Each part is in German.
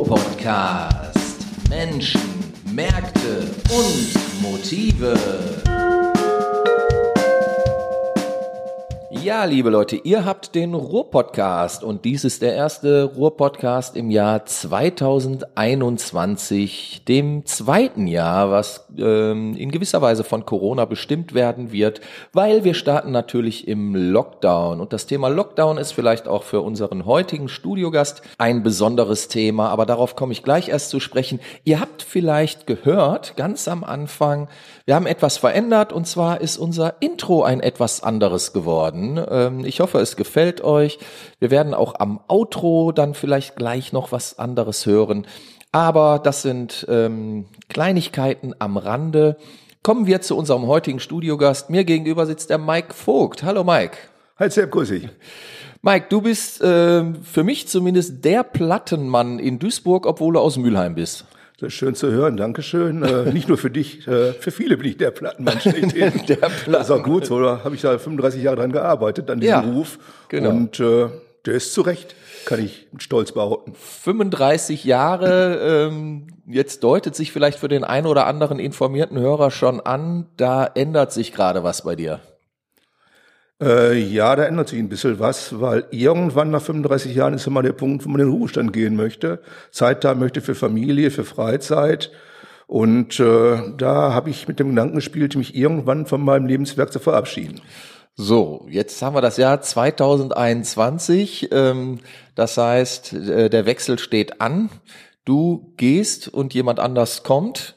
Ruhr-Podcast. Menschen, Märkte und Motive. Ja, liebe Leute, ihr habt den Ruhr-Podcast und dies ist der erste Ruhr-Podcast im Jahr 2021, dem zweiten Jahr, was ähm, in gewisser Weise von Corona bestimmt werden wird, weil wir starten natürlich im Lockdown und das Thema Lockdown ist vielleicht auch für unseren heutigen Studiogast ein besonderes Thema, aber darauf komme ich gleich erst zu sprechen. Ihr habt vielleicht gehört, ganz am Anfang, wir haben etwas verändert und zwar ist unser Intro ein etwas anderes geworden. Ähm, ich hoffe, es gefällt euch. Wir werden auch am Outro dann vielleicht gleich noch was anderes hören. Aber das sind ähm, Kleinigkeiten am Rande. Kommen wir zu unserem heutigen Studiogast. Mir gegenüber sitzt der Mike Vogt. Hallo Mike. Hi Sepp, grüß dich. Mike, du bist äh, für mich zumindest der Plattenmann in Duisburg, obwohl du aus Mülheim bist. Das ist schön zu hören, Dankeschön. Äh, nicht nur für dich, äh, für viele bin ich der Plattenmann schlechthin. der Platten. Das ist auch gut so, da habe ich da 35 Jahre dran gearbeitet, an diesem ja, Beruf. Genau. Und äh, der ist zu Recht, kann ich mit Stolz behaupten. 35 Jahre, ähm, jetzt deutet sich vielleicht für den einen oder anderen informierten Hörer schon an, da ändert sich gerade was bei dir. Äh, ja, da ändert sich ein bisschen was, weil irgendwann nach 35 Jahren ist immer der Punkt, wo man in den Ruhestand gehen möchte, Zeit da möchte für Familie, für Freizeit. Und äh, da habe ich mit dem Gedanken gespielt, mich irgendwann von meinem Lebenswerk zu verabschieden. So, jetzt haben wir das Jahr 2021. Ähm, das heißt, äh, der Wechsel steht an. Du gehst und jemand anders kommt.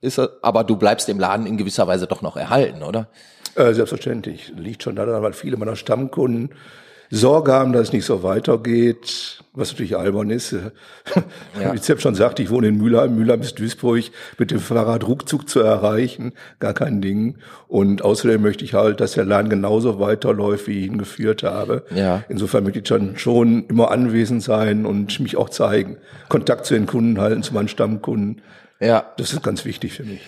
Ist, aber du bleibst dem Laden in gewisser Weise doch noch erhalten, oder? Äh, selbstverständlich. Liegt schon daran, weil viele meiner Stammkunden Sorge haben, dass es nicht so weitergeht, was natürlich albern ist. Ja. Wie Zepp schon sagte, ich wohne in Mülheim. Mülheim ist Duisburg, mit dem Fahrrad Ruckzug zu erreichen, gar kein Ding. Und außerdem möchte ich halt, dass der Laden genauso weiterläuft, wie ich ihn geführt habe. Ja. Insofern möchte ich dann schon immer anwesend sein und mich auch zeigen. Kontakt zu den Kunden halten, zu meinen Stammkunden. Ja. Das ist ganz wichtig für mich.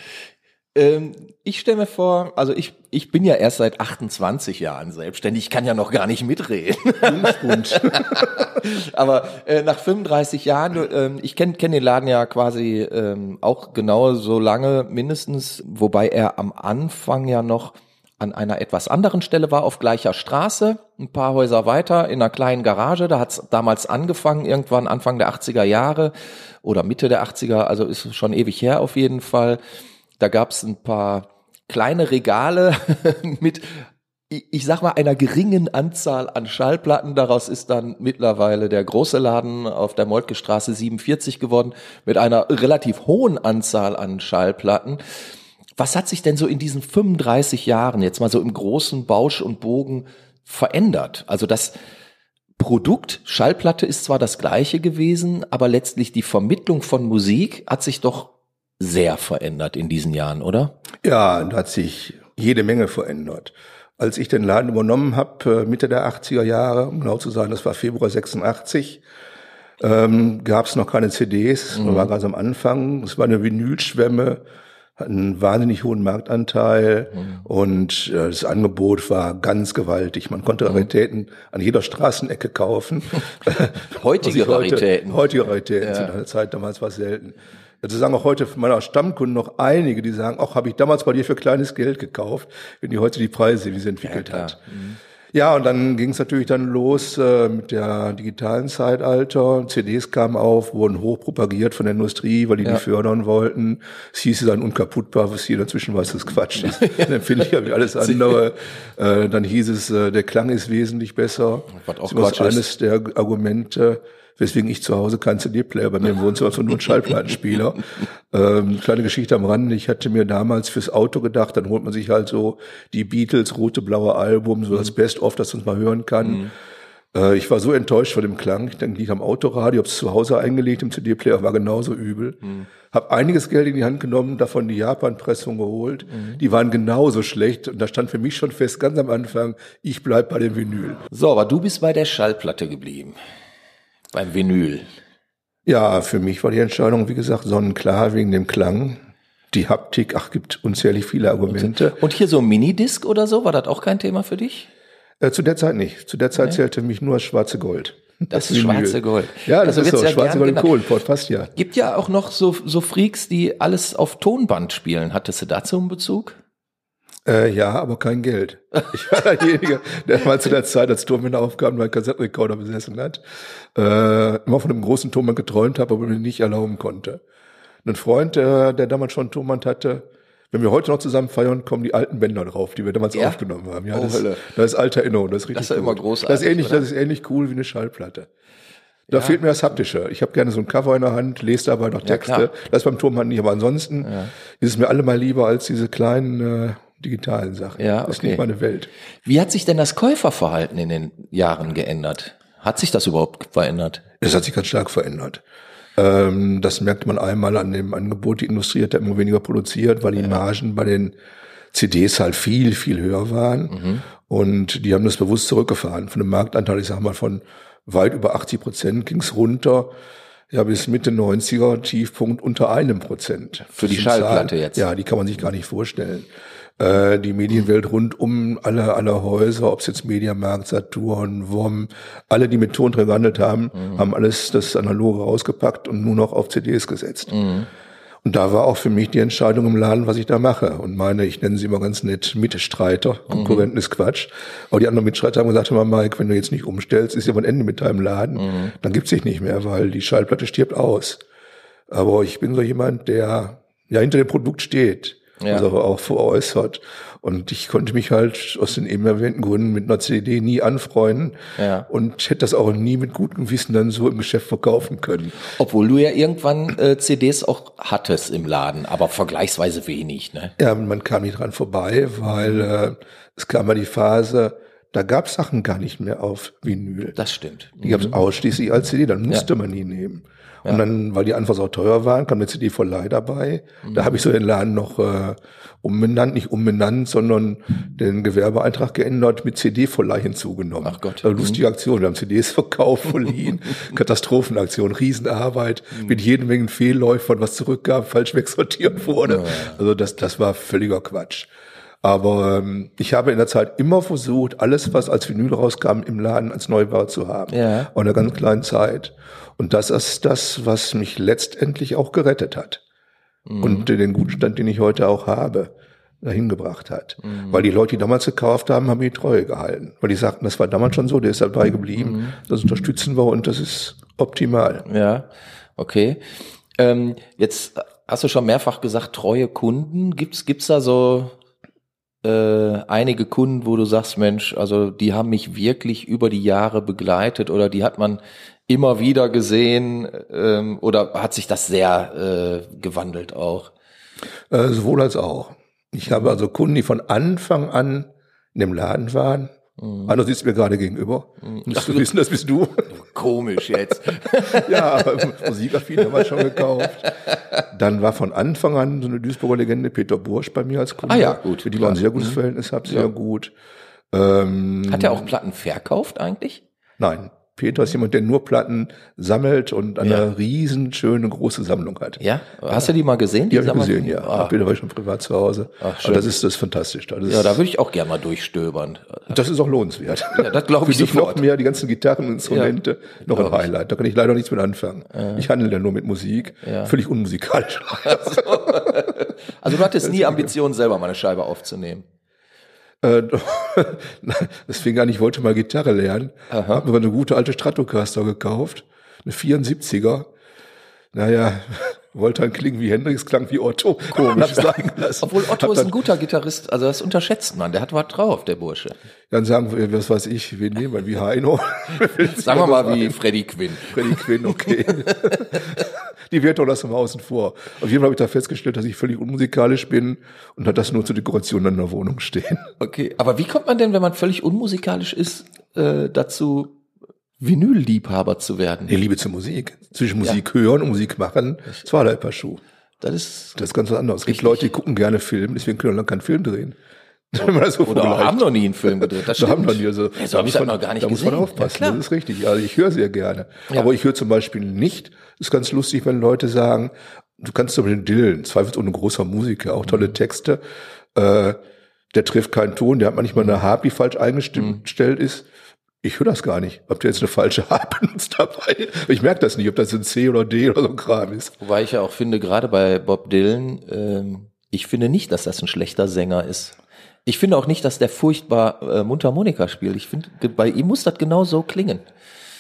Ähm, ich stelle mir vor, also ich, ich bin ja erst seit 28 Jahren selbstständig, ich kann ja noch gar nicht mitreden. Aber äh, nach 35 Jahren, äh, ich kenne kenn den Laden ja quasi äh, auch genau so lange mindestens, wobei er am Anfang ja noch an einer etwas anderen Stelle war, auf gleicher Straße, ein paar Häuser weiter, in einer kleinen Garage. Da hat es damals angefangen, irgendwann Anfang der 80er Jahre oder Mitte der 80er, also ist schon ewig her auf jeden Fall. Da gab es ein paar kleine Regale mit, ich sag mal, einer geringen Anzahl an Schallplatten. Daraus ist dann mittlerweile der große Laden auf der Moltke Straße 47 geworden mit einer relativ hohen Anzahl an Schallplatten. Was hat sich denn so in diesen 35 Jahren jetzt mal so im großen Bausch und Bogen verändert? Also das Produkt Schallplatte ist zwar das gleiche gewesen, aber letztlich die Vermittlung von Musik hat sich doch sehr verändert in diesen Jahren, oder? Ja, da hat sich jede Menge verändert. Als ich den Laden übernommen habe, äh, Mitte der 80er Jahre, um genau zu sein, das war Februar 86, ähm, gab es noch keine CDs, mhm. war ganz am Anfang. Es war eine Vinylschwemme, hat einen wahnsinnig hohen Marktanteil mhm. und äh, das Angebot war ganz gewaltig. Man konnte mhm. Raritäten an jeder Straßenecke kaufen. heutige Raritäten. Heute, heutige Raritäten ja. zu einer Zeit damals war es selten. Also sagen auch heute von meiner Stammkunden noch einige, die sagen, auch habe ich damals bei dir für kleines Geld gekauft, wenn die heute die Preise, wie sie entwickelt ja, hat. Mhm. Ja, und dann ging es natürlich dann los äh, mit der digitalen Zeitalter. CDs kamen auf, wurden hoch propagiert von der Industrie, weil die ja. die fördern wollten. Es hieß dann unkaputtbar, was jeder inzwischen weiß, das Quatsch ist. dann empfinde ich ja wie alles andere. äh, dann hieß es, äh, der Klang ist wesentlich besser. Was auch das ist eines der Argumente weswegen ich zu Hause kein CD-Player bei mir im Wohnzimmer, sondern nur einen Schallplattenspieler. ähm, kleine Geschichte am Rande, ich hatte mir damals fürs Auto gedacht, dann holt man sich halt so die Beatles rote, blaue Album, so als Best-of, das man mal hören kann. Mhm. Äh, ich war so enttäuscht von dem Klang. Ich denke, ich am Autoradio, hab's zu Hause eingelegt im CD-Player, war genauso übel. Mhm. Hab einiges Geld in die Hand genommen, davon die Japan-Pressung geholt. Mhm. Die waren genauso schlecht und da stand für mich schon fest, ganz am Anfang, ich bleib bei dem Vinyl. So, aber du bist bei der Schallplatte geblieben beim Vinyl? Ja, für mich war die Entscheidung, wie gesagt, sonnenklar wegen dem Klang. Die Haptik, ach, gibt unzählig viele Argumente. Und hier so ein Minidisc oder so, war das auch kein Thema für dich? Äh, zu der Zeit nicht. Zu der Zeit nee. zählte mich nur schwarze Gold. Das, das ist schwarze Gold. Ja, das also ist so. Ja schwarze Gold im Kohlenpott, passt ja. Gibt ja auch noch so, so Freaks, die alles auf Tonband spielen. Hattest du dazu einen Bezug? Äh, ja, aber kein Geld. Ich war derjenige, der mal zu der Zeit als Tonbanderaufgaben meinen Kassettenrekorder besessen hat, äh, immer von einem großen Tonband geträumt habe, aber mir nicht erlauben konnte. Ein Freund, der, der damals schon Tonband hatte, wenn wir heute noch zusammen feiern, kommen die alten Bänder drauf, die wir damals ja? aufgenommen haben. Ja, oh, das, das ist alte Erinnerung, das ist richtig Das ist ja immer großartig. Das ist ähnlich, oder? das ist ähnlich cool wie eine Schallplatte. Da ja. fehlt mir das Haptische. Ich habe gerne so ein Cover in der Hand, lese dabei noch Texte. Ja, das ist beim Turmhand nicht, aber ansonsten ist es mir allemal lieber als diese kleinen äh, digitalen Sachen. Ja, okay. Das ist nicht meine Welt. Wie hat sich denn das Käuferverhalten in den Jahren geändert? Hat sich das überhaupt verändert? Es hat sich ganz stark verändert. Ähm, das merkt man einmal an dem Angebot. Die Industrie hat immer weniger produziert, weil die ja. Margen bei den CDs halt viel, viel höher waren. Mhm. Und die haben das bewusst zurückgefahren. Von dem Marktanteil, ich sag mal, von weit über 80 Prozent ging's runter. Ja, bis Mitte 90er Tiefpunkt unter einem Prozent. Für die Schallplatte Zahlen. jetzt. Ja, die kann man sich gar nicht vorstellen äh, die Medienwelt rund um alle, alle Häuser, ob es jetzt Mediamarkt, Saturn, WOM, alle, die mit Tonträger gehandelt haben, mhm. haben alles das Analoge rausgepackt und nur noch auf CDs gesetzt. Mhm. Und da war auch für mich die Entscheidung im Laden, was ich da mache. Und meine, ich nenne sie immer ganz nett Mitstreiter. Mhm. Konkurrenten mhm. ist Quatsch. Aber die anderen Mitstreiter haben gesagt, hör mal, Mike, wenn du jetzt nicht umstellst, ist ja ein Ende mit deinem Laden. Mhm. Dann gibt's dich nicht mehr, weil die Schallplatte stirbt aus. Aber ich bin so jemand, der ja hinter dem Produkt steht ja. also auch veräußert. Und ich konnte mich halt aus den eben erwähnten Gründen mit einer CD nie anfreunden ja. und hätte das auch nie mit gutem Gewissen dann so im Geschäft verkaufen können. Obwohl du ja irgendwann äh, CDs auch hattest im Laden, aber vergleichsweise wenig, ne? Ja, man kam nicht dran vorbei, weil äh, es kam mal die Phase, da gab es Sachen gar nicht mehr auf Vinyl. Das stimmt. Die gab es mhm. ausschließlich als CD, dann musste ja. man die nehmen. Ja. Und dann, weil die einfach so teuer waren, kam eine CD voll dabei. Mhm. Da habe ich so den Laden noch äh, umbenannt, nicht umbenannt, sondern den Gewerbeeintrag geändert, mit CD-Verleih hinzugenommen. Ach Gott. Also lustige Aktion. Wir haben CDs verkauft, verliehen, Katastrophenaktion, Riesenarbeit, mhm. mit jede Menge Fehlläufern, was zurückgab, falsch wegsortiert wurde. Ja. Also das, das war völliger Quatsch. Aber ähm, ich habe in der Zeit immer versucht, alles, was als Vinyl rauskam, im Laden als Neubau zu haben. Ja. Auch in einer ganz kleinen Zeit. Und das ist das, was mich letztendlich auch gerettet hat. Mhm. Und den guten Stand, den ich heute auch habe, dahin gebracht hat. Mhm. Weil die Leute, die damals gekauft haben, haben die Treue gehalten. Weil die sagten, das war damals schon so, der ist dabei geblieben. Mhm. Das unterstützen wir und das ist optimal. Ja, okay. Ähm, jetzt hast du schon mehrfach gesagt, treue Kunden. Gibt's, gibt's da so äh, einige Kunden, wo du sagst, Mensch, also die haben mich wirklich über die Jahre begleitet oder die hat man immer wieder gesehen ähm, oder hat sich das sehr äh, gewandelt auch? Äh, sowohl als auch. Ich habe also Kunden, die von Anfang an in dem Laden waren. Mhm. Einer sitzt mir gerade gegenüber. Mhm. Ach, du wissen, das bist du. Komisch jetzt. ja, Musikaffin haben wir schon gekauft. Dann war von Anfang an so eine Duisburger Legende Peter Bursch bei mir als Kunde. Ah ja, gut. Für die war ein sehr gutes mhm. Verhältnis, hab sehr ja. gut. Ähm, Hat er auch Platten verkauft eigentlich? Nein. Peter ist jemand, der nur Platten sammelt und eine ja. riesen schöne große Sammlung hat. Ja, hast du die mal gesehen? Die, die habe ich gesehen, ja. Ah. Peter war ich schon privat zu Hause. Ach, schön. das ist das ist fantastisch. Das ist, ja, da würde ich auch gerne mal durchstöbern. Das ist auch lohnenswert. Ja, das glaube ich Für dich noch mehr die ganzen Gitarreninstrumente, ja, noch ein Highlight. Da kann ich leider nichts mit anfangen. Ja. Ich handle ja nur mit Musik, ja. völlig unmusikalisch. Also, also du hattest nie Ambitionen, selber mal eine Scheibe aufzunehmen. Äh, das fing an, ich wollte mal Gitarre lernen. Aha. Hab mir eine gute alte Stratocaster gekauft, eine 74er. Naja, wollte dann klingen wie Hendrix, klang wie Otto. Komisch. Sagen lassen. Obwohl Otto ist ein guter Gitarrist, also das unterschätzt man, der hat was drauf, der Bursche. Dann sagen wir, was weiß ich, wen nehmen wir, wie Heino? sagen wir mal wie Freddy Quinn. Freddy Quinn, okay. Die Wertung lassen wir außen vor. Auf jeden Fall habe ich da festgestellt, dass ich völlig unmusikalisch bin und hat das nur zur Dekoration in der Wohnung stehen. Okay, aber wie kommt man denn, wenn man völlig unmusikalisch ist, äh, dazu, Vinylliebhaber zu werden. Die Liebe zur Musik. Zwischen Musik ja. hören und Musik machen, zwei halt Paar Schuh. Das ist, das ist ganz was anderes. Es gibt Leute, die gucken gerne Film, deswegen können wir lange keinen Film drehen. so Oder haben noch nie einen Film gedreht. Das stimmt. haben noch nie. Also, ja, so da muss man, noch gar nicht da gesehen. muss man aufpassen. Ja, das ist richtig. Also ich höre sehr gerne. Ja. Aber ich höre zum Beispiel nicht. Ist ganz lustig, wenn Leute sagen, du kannst mit den Dylan, zweifelsohne großer Musiker, auch tolle mhm. Texte. Äh, der trifft keinen Ton, der hat manchmal eine Harp, die falsch eingestellt ist. Ich höre das gar nicht, ob der jetzt eine falsche Harp benutzt dabei. Ich merke das nicht, ob das ein C oder D oder so ein Kram ist. Wobei ich ja auch finde, gerade bei Bob Dylan, ähm, ich finde nicht, dass das ein schlechter Sänger ist. Ich finde auch nicht, dass der furchtbar äh, Mundharmonika spielt. Ich finde, bei ihm muss das genau so klingen.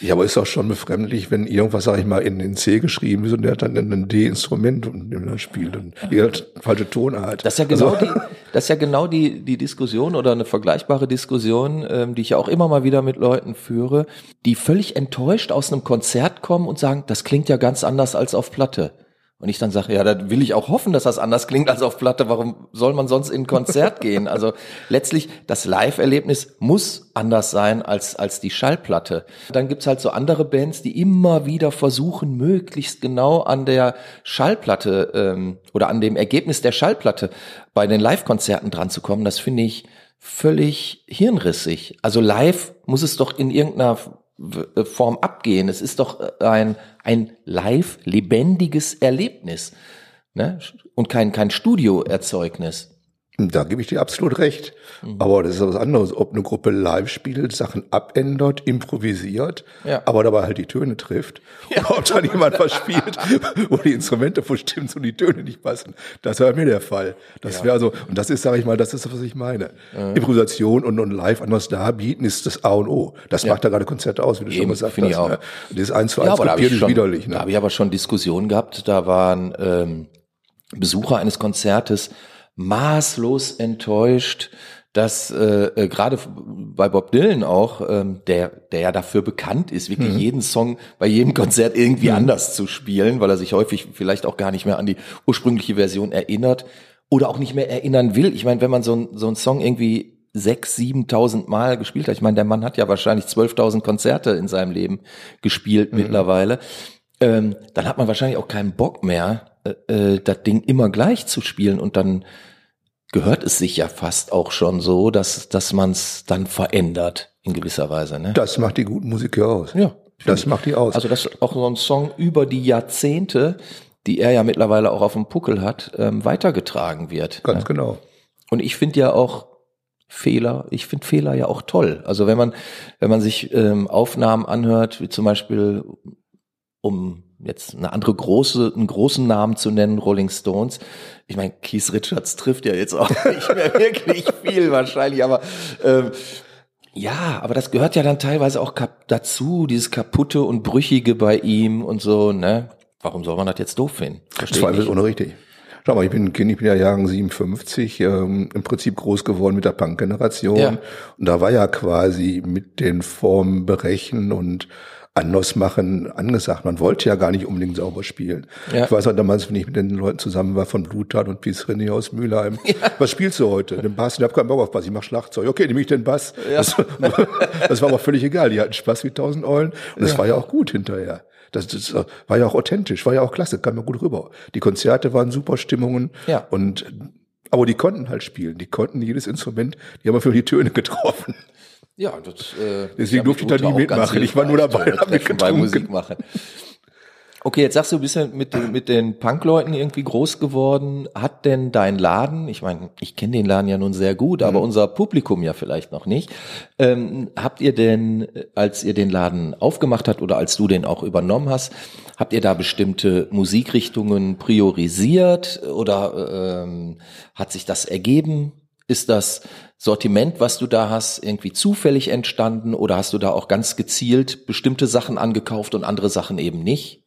Ja, aber ist auch schon befremdlich, wenn irgendwas, sag ich mal, in den C geschrieben ist und der hat dann ein D-Instrument und dann spielt und die hat falsche Tonart. Das ist ja genau also, die, das ist ja genau die, die Diskussion oder eine vergleichbare Diskussion, ähm, die ich ja auch immer mal wieder mit Leuten führe, die völlig enttäuscht aus einem Konzert kommen und sagen, das klingt ja ganz anders als auf Platte. Und ich dann sage, ja, da will ich auch hoffen, dass das anders klingt als auf Platte. Warum soll man sonst in ein Konzert gehen? Also letztlich, das Live-Erlebnis muss anders sein als, als die Schallplatte. Dann gibt's halt so andere Bands, die immer wieder versuchen, möglichst genau an der Schallplatte ähm, oder an dem Ergebnis der Schallplatte bei den Live-Konzerten dran zu kommen. Das finde ich völlig hirnrissig. Also live muss es doch in irgendeiner Form abgehen. Es ist doch äh, ein, ein live lebendiges Erlebnis ne? und kein, kein Studioerzeugnis. Da gebe ich dir absolut recht. Mhm. Aber das ist was anderes, ob eine Gruppe live spielt, Sachen abändert, improvisiert, ja. aber dabei halt die Töne trifft. Ja. Oder ob dann jemand was spielt, wo die Instrumente verstimmt und die Töne nicht passen. Das wäre mir der Fall. Das ja. wäre also, und das ist, sage ich mal, das ist, was ich meine. Mhm. Improvisation und, und live anders darbieten ist das A und O. Das macht da gerade Konzerte aus, wie du Eben, schon gesagt hast. Ich auch. Ne? Das eins zu eins kopiert ist widerlich. Ne? Da habe ich aber schon Diskussionen gehabt, da waren ähm, Besucher eines Konzertes, maßlos enttäuscht, dass äh, äh, gerade bei Bob Dylan auch, ähm, der, der ja dafür bekannt ist, wirklich mhm. jeden Song bei jedem Konzert irgendwie mhm. anders zu spielen, weil er sich häufig vielleicht auch gar nicht mehr an die ursprüngliche Version erinnert oder auch nicht mehr erinnern will. Ich meine, wenn man so, ein, so einen Song irgendwie sechs, siebentausend Mal gespielt hat, ich meine, der Mann hat ja wahrscheinlich zwölftausend Konzerte in seinem Leben gespielt mhm. mittlerweile, ähm, dann hat man wahrscheinlich auch keinen Bock mehr, äh, äh, das Ding immer gleich zu spielen und dann gehört es sich ja fast auch schon so, dass, dass man es dann verändert in gewisser Weise. Ne? Das macht die guten Musik ja aus. Ja. Das ich. macht die aus. Also das ist auch so ein Song über die Jahrzehnte, die er ja mittlerweile auch auf dem Puckel hat, ähm, weitergetragen wird. Ganz ne? genau. Und ich finde ja auch Fehler, ich finde Fehler ja auch toll. Also wenn man, wenn man sich ähm, Aufnahmen anhört, wie zum Beispiel um jetzt eine andere große, einen großen Namen zu nennen, Rolling Stones. Ich meine, Keith Richards trifft ja jetzt auch nicht mehr wirklich viel wahrscheinlich, aber ähm, ja, aber das gehört ja dann teilweise auch dazu, dieses kaputte und brüchige bei ihm und so, ne? Warum soll man das jetzt doof finden? Zweifelsohne richtig. Schau mal, ich bin ein Kind, ich bin ja Jahrgang 57, ähm, im Prinzip groß geworden mit der Punk-Generation. Ja. Und da war ja quasi mit den Formen berechnen und anders machen angesagt. Man wollte ja gar nicht unbedingt sauber spielen. Ja. Ich weiß auch damals, wenn ich mit den Leuten zusammen war von Bluttat und René aus Mülheim. Ja. Was spielst du heute? Den Bass? Ich habe keinen Bock auf Bass. Ich mach Schlagzeug. Okay, nehme ich den Bass. Ja. Das, das, war aber völlig egal. Die hatten Spaß wie tausend Eulen. Und ja. war ja auch gut hinterher. Das, das war ja auch authentisch, war ja auch klasse, kam mir gut rüber. Die Konzerte waren super Stimmungen. Ja. Und aber die konnten halt spielen. Die konnten jedes Instrument, die haben für die Töne getroffen. Ja, das, äh, deswegen durfte ich da nie mitmachen. Ich war nur dabei, mitgetrunken. Musik machen. Okay, jetzt sagst du, du bist ja mit, den, mit den Punkleuten irgendwie groß geworden. Hat denn dein Laden, ich meine, ich kenne den Laden ja nun sehr gut, aber mhm. unser Publikum ja vielleicht noch nicht. Ähm, habt ihr denn, als ihr den Laden aufgemacht habt oder als du den auch übernommen hast, habt ihr da bestimmte Musikrichtungen priorisiert oder ähm, hat sich das ergeben? Ist das Sortiment, was du da hast, irgendwie zufällig entstanden oder hast du da auch ganz gezielt bestimmte Sachen angekauft und andere Sachen eben nicht?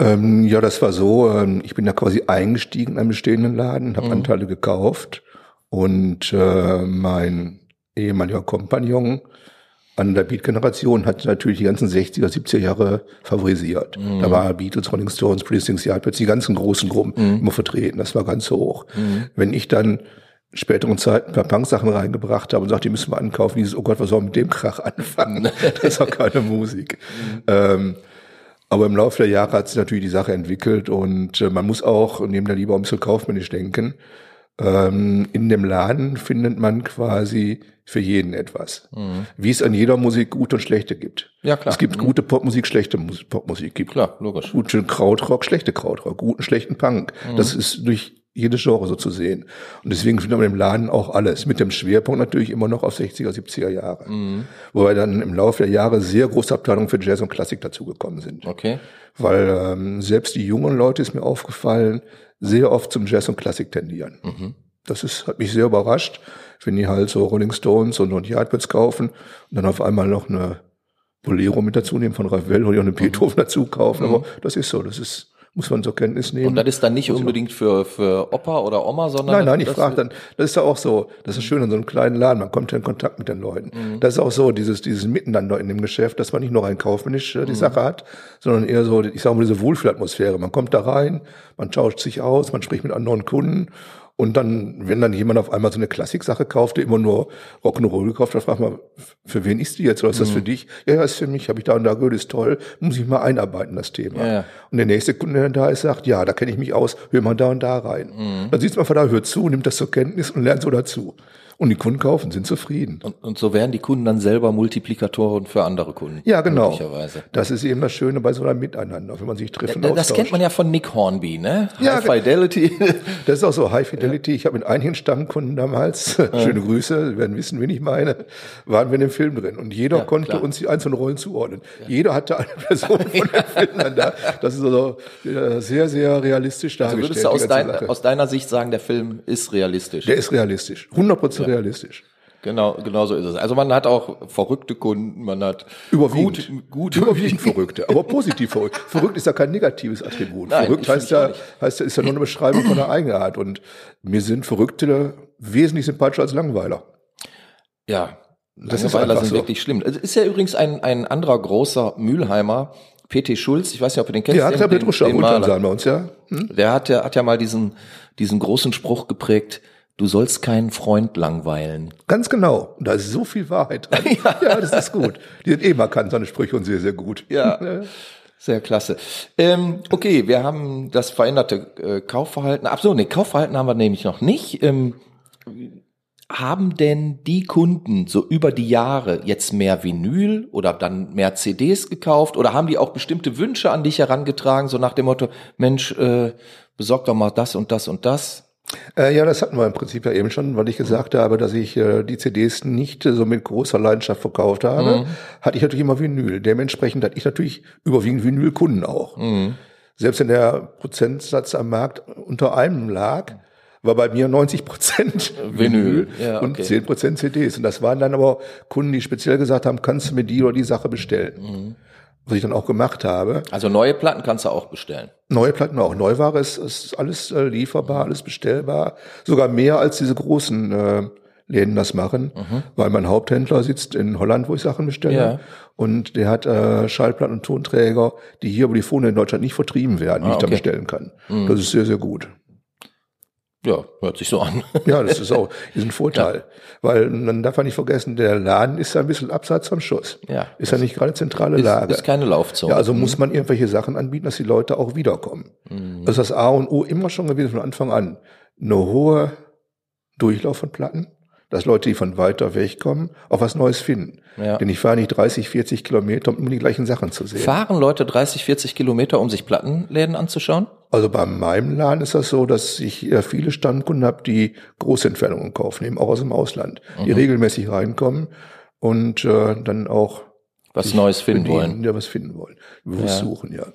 Ähm, ja, das war so. Ähm, ich bin da quasi eingestiegen in einem bestehenden Laden, habe mhm. Anteile gekauft und äh, mein ehemaliger Kompagnon an der Beat-Generation hat natürlich die ganzen 60er, 70er Jahre favorisiert. Mhm. Da war Beatles, Rolling Stones, Pretty Things, die ganzen großen Gruppen mhm. immer vertreten. Das war ganz hoch. Mhm. Wenn ich dann späteren Zeiten ein paar Punk-Sachen reingebracht habe und sagte, die müssen wir ankaufen. Dieses, oh Gott, was soll mit dem Krach anfangen? das ist auch keine Musik. Ähm, aber im Laufe der Jahre hat sich natürlich die Sache entwickelt und äh, man muss auch neben der Liebe ein bisschen kaufmännisch denken. Ähm, in dem Laden findet man quasi für jeden etwas. Mhm. Wie es an jeder Musik gute und schlechte gibt. Ja, klar. Es gibt mhm. gute Popmusik, schlechte Musik, Popmusik. Gibt klar, logisch. Gute Krautrock, schlechte Krautrock, guten, schlechten Punk. Mhm. Das ist durch jedes Genre so zu sehen. Und deswegen findet man im Laden auch alles. Mit dem Schwerpunkt natürlich immer noch auf 60er, 70er Jahre. Mhm. Wobei dann im Laufe der Jahre sehr große Abteilungen für Jazz und Klassik dazugekommen sind. Okay. Weil ähm, selbst die jungen Leute, ist mir aufgefallen, sehr oft zum Jazz und Klassik tendieren. Mhm. Das ist, hat mich sehr überrascht, wenn die halt so Rolling Stones und, und Yardbirds kaufen und dann auf einmal noch eine Bolero mit dazu nehmen von Ravel oder eine Beethoven mhm. dazu kaufen. Aber das ist so, das ist muss man zur Kenntnis nehmen. Und das ist dann nicht unbedingt für, für Opa oder Oma, sondern. Nein, nein, ich frage dann, das ist ja auch so, das ist schön in so einem kleinen Laden, man kommt ja in Kontakt mit den Leuten. Mhm. Das ist auch so, dieses, dieses Miteinander in dem Geschäft, dass man nicht nur rein kaufmännisch äh, die mhm. Sache hat, sondern eher so, ich sage mal, diese Wohlfühlatmosphäre. Man kommt da rein, man tauscht sich aus, man spricht mit anderen Kunden und dann, wenn dann jemand auf einmal so eine Klassik-Sache kauft, der immer nur Rock'n'Roll gekauft hat, fragt man, für wen ist die jetzt? Oder ist das für mhm. dich? Ja, ja, ist für mich, habe ich da und da gehört, ist toll, muss ich mal einarbeiten, das Thema. Ja, ja. Und der nächste Kunde, der da ist, sagt, ja, da kenne ich mich aus, hör mal da und da rein. Mhm. Dann sieht man von da, hört zu, nimmt das zur Kenntnis und lernt so dazu. Und die Kunden kaufen, sind zufrieden. Und, und so werden die Kunden dann selber Multiplikatoren für andere Kunden. Ja, genau. Das ist eben das Schöne bei so einem Miteinander, wenn man sich trifft. Ja, das kennt man ja von Nick Hornby, ne? Ja, High Fidelity. Das ist auch so High Fidelity. Ich habe mit einigen Stammkunden damals, schöne Grüße, Sie werden wissen, wen ich meine, waren wir in dem Film drin. Und jeder ja, konnte klar. uns die einzelnen Rollen zuordnen. Jeder hatte eine Person von dem Film dann da. Das ist also sehr, sehr realistisch dargestellt. Also würdest du aus, dein, aus deiner Sicht sagen, der Film ist realistisch? Der ist realistisch. 100 Prozent realistisch. Genau, genau so ist es. Also man hat auch verrückte Kunden, man hat überwiegend, gut, gut überwiegend verrückte, aber positiv verrückt. Verrückt ist ja kein negatives Attribut. Nein, verrückt heißt ja, heißt ja, ist ja nur eine Beschreibung von der Eigenart. Und mir sind Verrückte wesentlich sympathischer als Langweiler. Ja, das Langweiler sind so. wirklich schlimm. Es ist ja übrigens ein, ein anderer großer Mülheimer, P.T. Schulz, ich weiß nicht, ob ihr den kennt. Ja, hat der Petruscha sein bei uns, ja. Hm? Der hat ja, hat ja mal diesen, diesen großen Spruch geprägt, Du sollst keinen Freund langweilen. Ganz genau. Da ist so viel Wahrheit dran. ja. ja, das ist gut. Die sind eh markant, seine Sprüche und sehr, sehr gut. Ja. Sehr klasse. Ähm, okay, wir haben das veränderte äh, Kaufverhalten. Ach so, nee, Kaufverhalten haben wir nämlich noch nicht. Ähm, haben denn die Kunden so über die Jahre jetzt mehr Vinyl oder dann mehr CDs gekauft oder haben die auch bestimmte Wünsche an dich herangetragen, so nach dem Motto, Mensch, äh, besorg doch mal das und das und das? Äh, ja, das hatten wir im Prinzip ja eben schon, weil ich gesagt habe, dass ich äh, die CDs nicht äh, so mit großer Leidenschaft verkauft habe, mhm. hatte ich natürlich immer Vinyl. Dementsprechend hatte ich natürlich überwiegend Vinyl-Kunden auch. Mhm. Selbst wenn der Prozentsatz am Markt unter einem lag, war bei mir 90 Prozent Vinyl, Vinyl ja, okay. und 10 Prozent CDs. Und das waren dann aber Kunden, die speziell gesagt haben, kannst du mir die oder die Sache bestellen. Was ich dann auch gemacht habe. Also neue Platten kannst du auch bestellen. Neue Platten auch. Neuware ist, ist alles äh, lieferbar, alles bestellbar. Sogar mehr als diese großen äh, Läden das machen, mhm. weil mein Haupthändler sitzt in Holland, wo ich Sachen bestelle. Ja. Und der hat äh, Schallplatten und Tonträger, die hier über die Phone in Deutschland nicht vertrieben werden, die ah, ich dann bestellen kann. Mhm. Das ist sehr, sehr gut. Ja, hört sich so an. ja, das ist auch ist ein Vorteil. Ja. Weil man darf man nicht vergessen, der Laden ist ja ein bisschen abseits vom Schuss. Ja. Ist ja nicht gerade zentrale ist, Lage. Ist keine Laufzone. Ja, also mhm. muss man irgendwelche Sachen anbieten, dass die Leute auch wiederkommen. Mhm. Das ist das A und O immer schon gewesen von Anfang an. Eine hohe Durchlauf von Platten dass Leute, die von weiter weg kommen, auch was Neues finden. Ja. Denn ich fahre nicht 30, 40 Kilometer, um die gleichen Sachen zu sehen. Fahren Leute 30, 40 Kilometer, um sich Plattenläden anzuschauen? Also bei meinem Laden ist das so, dass ich viele Standkunden habe, die große Entfernungen kaufen, eben auch aus dem Ausland, mhm. die regelmäßig reinkommen und äh, dann auch was Neues finden bedienen, wollen. Ja, was finden wollen. Bewusst ja. suchen, ja.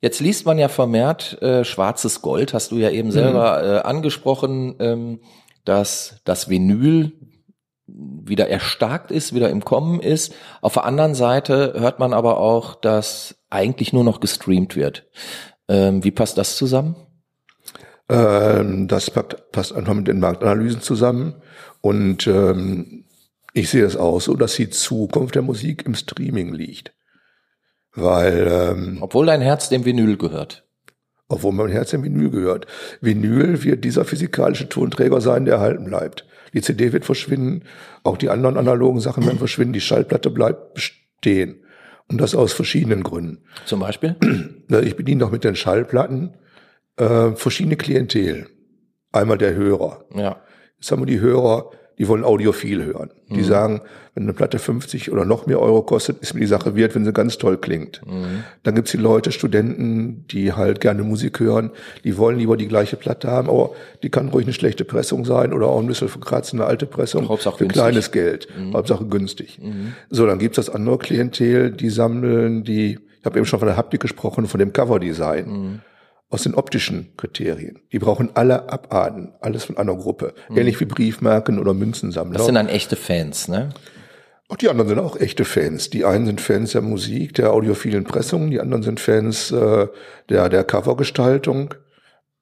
Jetzt liest man ja vermehrt äh, schwarzes Gold, hast du ja eben selber mhm. äh, angesprochen. Ähm, dass das Vinyl wieder erstarkt ist, wieder im Kommen ist. Auf der anderen Seite hört man aber auch, dass eigentlich nur noch gestreamt wird. Ähm, wie passt das zusammen? Ähm, das passt einfach mit den Marktanalysen zusammen. Und ähm, ich sehe es auch so, dass die Zukunft der Musik im Streaming liegt. Weil ähm, obwohl dein Herz dem Vinyl gehört obwohl mein Herz im Vinyl gehört. Vinyl wird dieser physikalische Tonträger sein, der erhalten bleibt. Die CD wird verschwinden, auch die anderen analogen Sachen werden verschwinden, die Schallplatte bleibt bestehen. Und das aus verschiedenen Gründen. Zum Beispiel? Ich bediene doch mit den Schallplatten äh, verschiedene Klientel. Einmal der Hörer. Ja. Jetzt haben wir die Hörer, die wollen audiophil hören. Die mhm. sagen, wenn eine Platte 50 oder noch mehr Euro kostet, ist mir die Sache wert, wenn sie ganz toll klingt. Mhm. Dann gibt's die Leute, Studenten, die halt gerne Musik hören, die wollen lieber die gleiche Platte haben, aber die kann ruhig eine schlechte Pressung sein oder auch ein bisschen verkratzende alte Pressung Hauptsache für günstig. kleines Geld. Mhm. Hauptsache günstig. Mhm. So, dann gibt's das andere Klientel, die sammeln, die, ich habe eben schon von der Haptik gesprochen, von dem Coverdesign. Aus den optischen Kriterien. Die brauchen alle Abarten, alles von einer Gruppe. Mhm. Ähnlich wie Briefmarken oder Münzensammler. Das sind dann echte Fans, ne? Auch die anderen sind auch echte Fans. Die einen sind Fans der Musik, der audiophilen Pressungen, die anderen sind Fans äh, der, der Covergestaltung.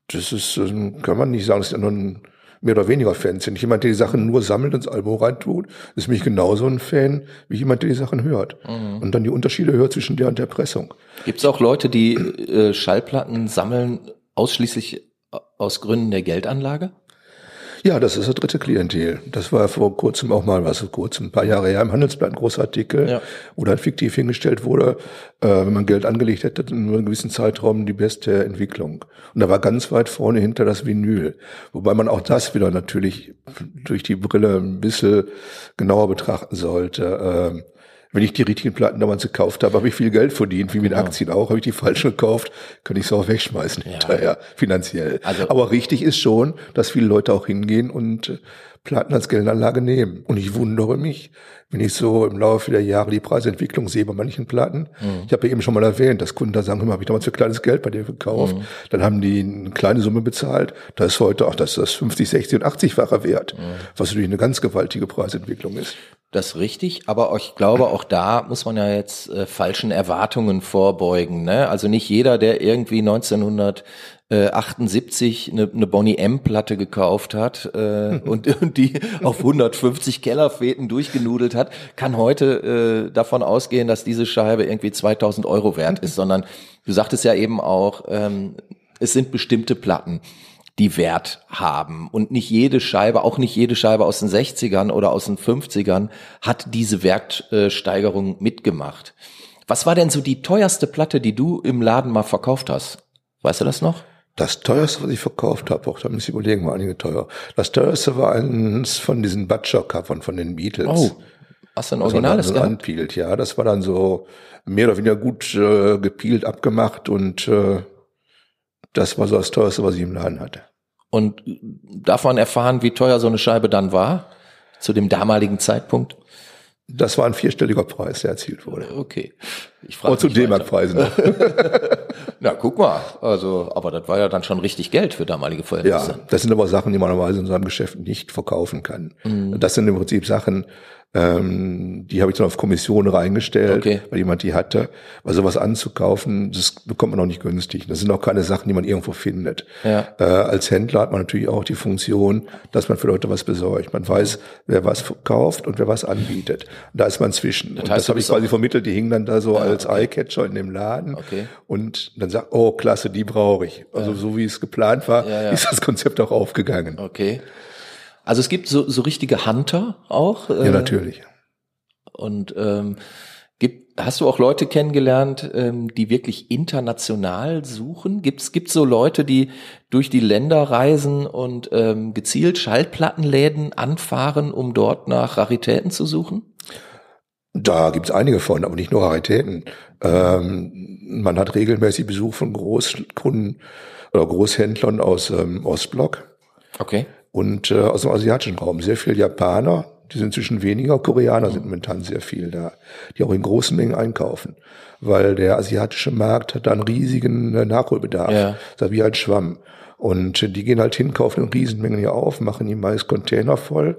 Das ist, kann man nicht sagen, dass die anderen mehr oder weniger Fans sind. Jemand, der die Sachen nur sammelt ins Album reintut, ist mich genauso ein Fan wie jemand, der die Sachen hört. Mhm. Und dann die Unterschiede hört zwischen der und der Pressung. Gibt es auch Leute, die äh, Schallplatten sammeln ausschließlich aus Gründen der Geldanlage? Ja, das ist das dritte Klientel. Das war vor kurzem auch mal, was vor kurzem, ein paar Jahre her im Handelsblatt ein großer Artikel, ja. wo dann fiktiv hingestellt wurde, äh, wenn man Geld angelegt hätte, in einem gewissen Zeitraum die beste Entwicklung. Und da war ganz weit vorne hinter das Vinyl. Wobei man auch das wieder natürlich durch die Brille ein bisschen genauer betrachten sollte. Äh, wenn ich die richtigen Platten damals gekauft habe, habe ich viel Geld verdient, wie mit genau. Aktien auch. Habe ich die falschen gekauft, kann ich sie auch wegschmeißen ja. hinterher, finanziell. Also, Aber richtig ist schon, dass viele Leute auch hingehen und äh, Platten als Geldanlage nehmen. Und ich wundere mich, wenn ich so im Laufe der Jahre die Preisentwicklung sehe bei manchen Platten. Mhm. Ich habe ja eben schon mal erwähnt, dass Kunden da sagen, hör mal, habe ich damals für kleines Geld bei dir gekauft. Mhm. Dann haben die eine kleine Summe bezahlt. Da ist heute auch das, das 50, 60 und 80-fache Wert, mhm. was natürlich eine ganz gewaltige Preisentwicklung ist. Das ist richtig, aber ich glaube, auch da muss man ja jetzt äh, falschen Erwartungen vorbeugen. Ne? Also nicht jeder, der irgendwie 1978 eine, eine Bonnie M-Platte gekauft hat äh, und, und die auf 150 Kellerfäten durchgenudelt hat, kann heute äh, davon ausgehen, dass diese Scheibe irgendwie 2000 Euro wert ist, sondern du sagtest ja eben auch, ähm, es sind bestimmte Platten die Wert haben. Und nicht jede Scheibe, auch nicht jede Scheibe aus den 60ern oder aus den 50ern hat diese Wertsteigerung mitgemacht. Was war denn so die teuerste Platte, die du im Laden mal verkauft hast? Weißt du das noch? Das teuerste, was ich verkauft habe, auch da muss ich überlegen, war einige teuer. Das teuerste war eins von diesen Butcher-Covern von den Beatles. Oh, hast du ein originales so anpielt, ja. Das war dann so mehr oder weniger gut äh, gepielt, abgemacht und äh, das war so das teuerste, was ich im Laden hatte. Und darf man erfahren, wie teuer so eine Scheibe dann war? Zu dem damaligen Zeitpunkt? Das war ein vierstelliger Preis, der erzielt wurde. Okay. Ich frage zu D-Mark-Preisen. Na, guck mal. Also, aber das war ja dann schon richtig Geld für damalige Verhältnisse. Ja, das sind aber Sachen, die man normalerweise in seinem Geschäft nicht verkaufen kann. Mhm. Das sind im Prinzip Sachen, ähm, die habe ich dann auf Kommission reingestellt, okay. weil jemand die hatte. Weil sowas anzukaufen, das bekommt man auch nicht günstig. Das sind auch keine Sachen, die man irgendwo findet. Ja. Äh, als Händler hat man natürlich auch die Funktion, dass man für Leute was besorgt. Man weiß, wer was verkauft und wer was anbietet. Da ist man zwischen. Das, heißt, das habe ich quasi vermittelt. Die hingen dann da so ja, als okay. Eyecatcher in dem Laden. Okay. Und dann sagt, oh klasse, die brauche ich. Also ja. so wie es geplant war, ist das Konzept auch aufgegangen. Okay. Also es gibt so, so richtige Hunter auch. Äh, ja, natürlich. Und ähm, gibt, hast du auch Leute kennengelernt, ähm, die wirklich international suchen? Gibt es so Leute, die durch die Länder reisen und ähm, gezielt Schallplattenläden anfahren, um dort nach Raritäten zu suchen? Da gibt's einige von, aber nicht nur Raritäten. Ähm, man hat regelmäßig Besuch von Großkunden oder Großhändlern aus ähm, Ostblock. Okay und äh, aus dem asiatischen Raum. Sehr viel Japaner, die sind inzwischen weniger, Koreaner sind momentan sehr viel da, die auch in großen Mengen einkaufen, weil der asiatische Markt hat da einen riesigen äh, Nachholbedarf, ja. das ist wie ein Schwamm. Und äh, die gehen halt hin, kaufen in Riesenmengen hier auf, machen die meist Container voll,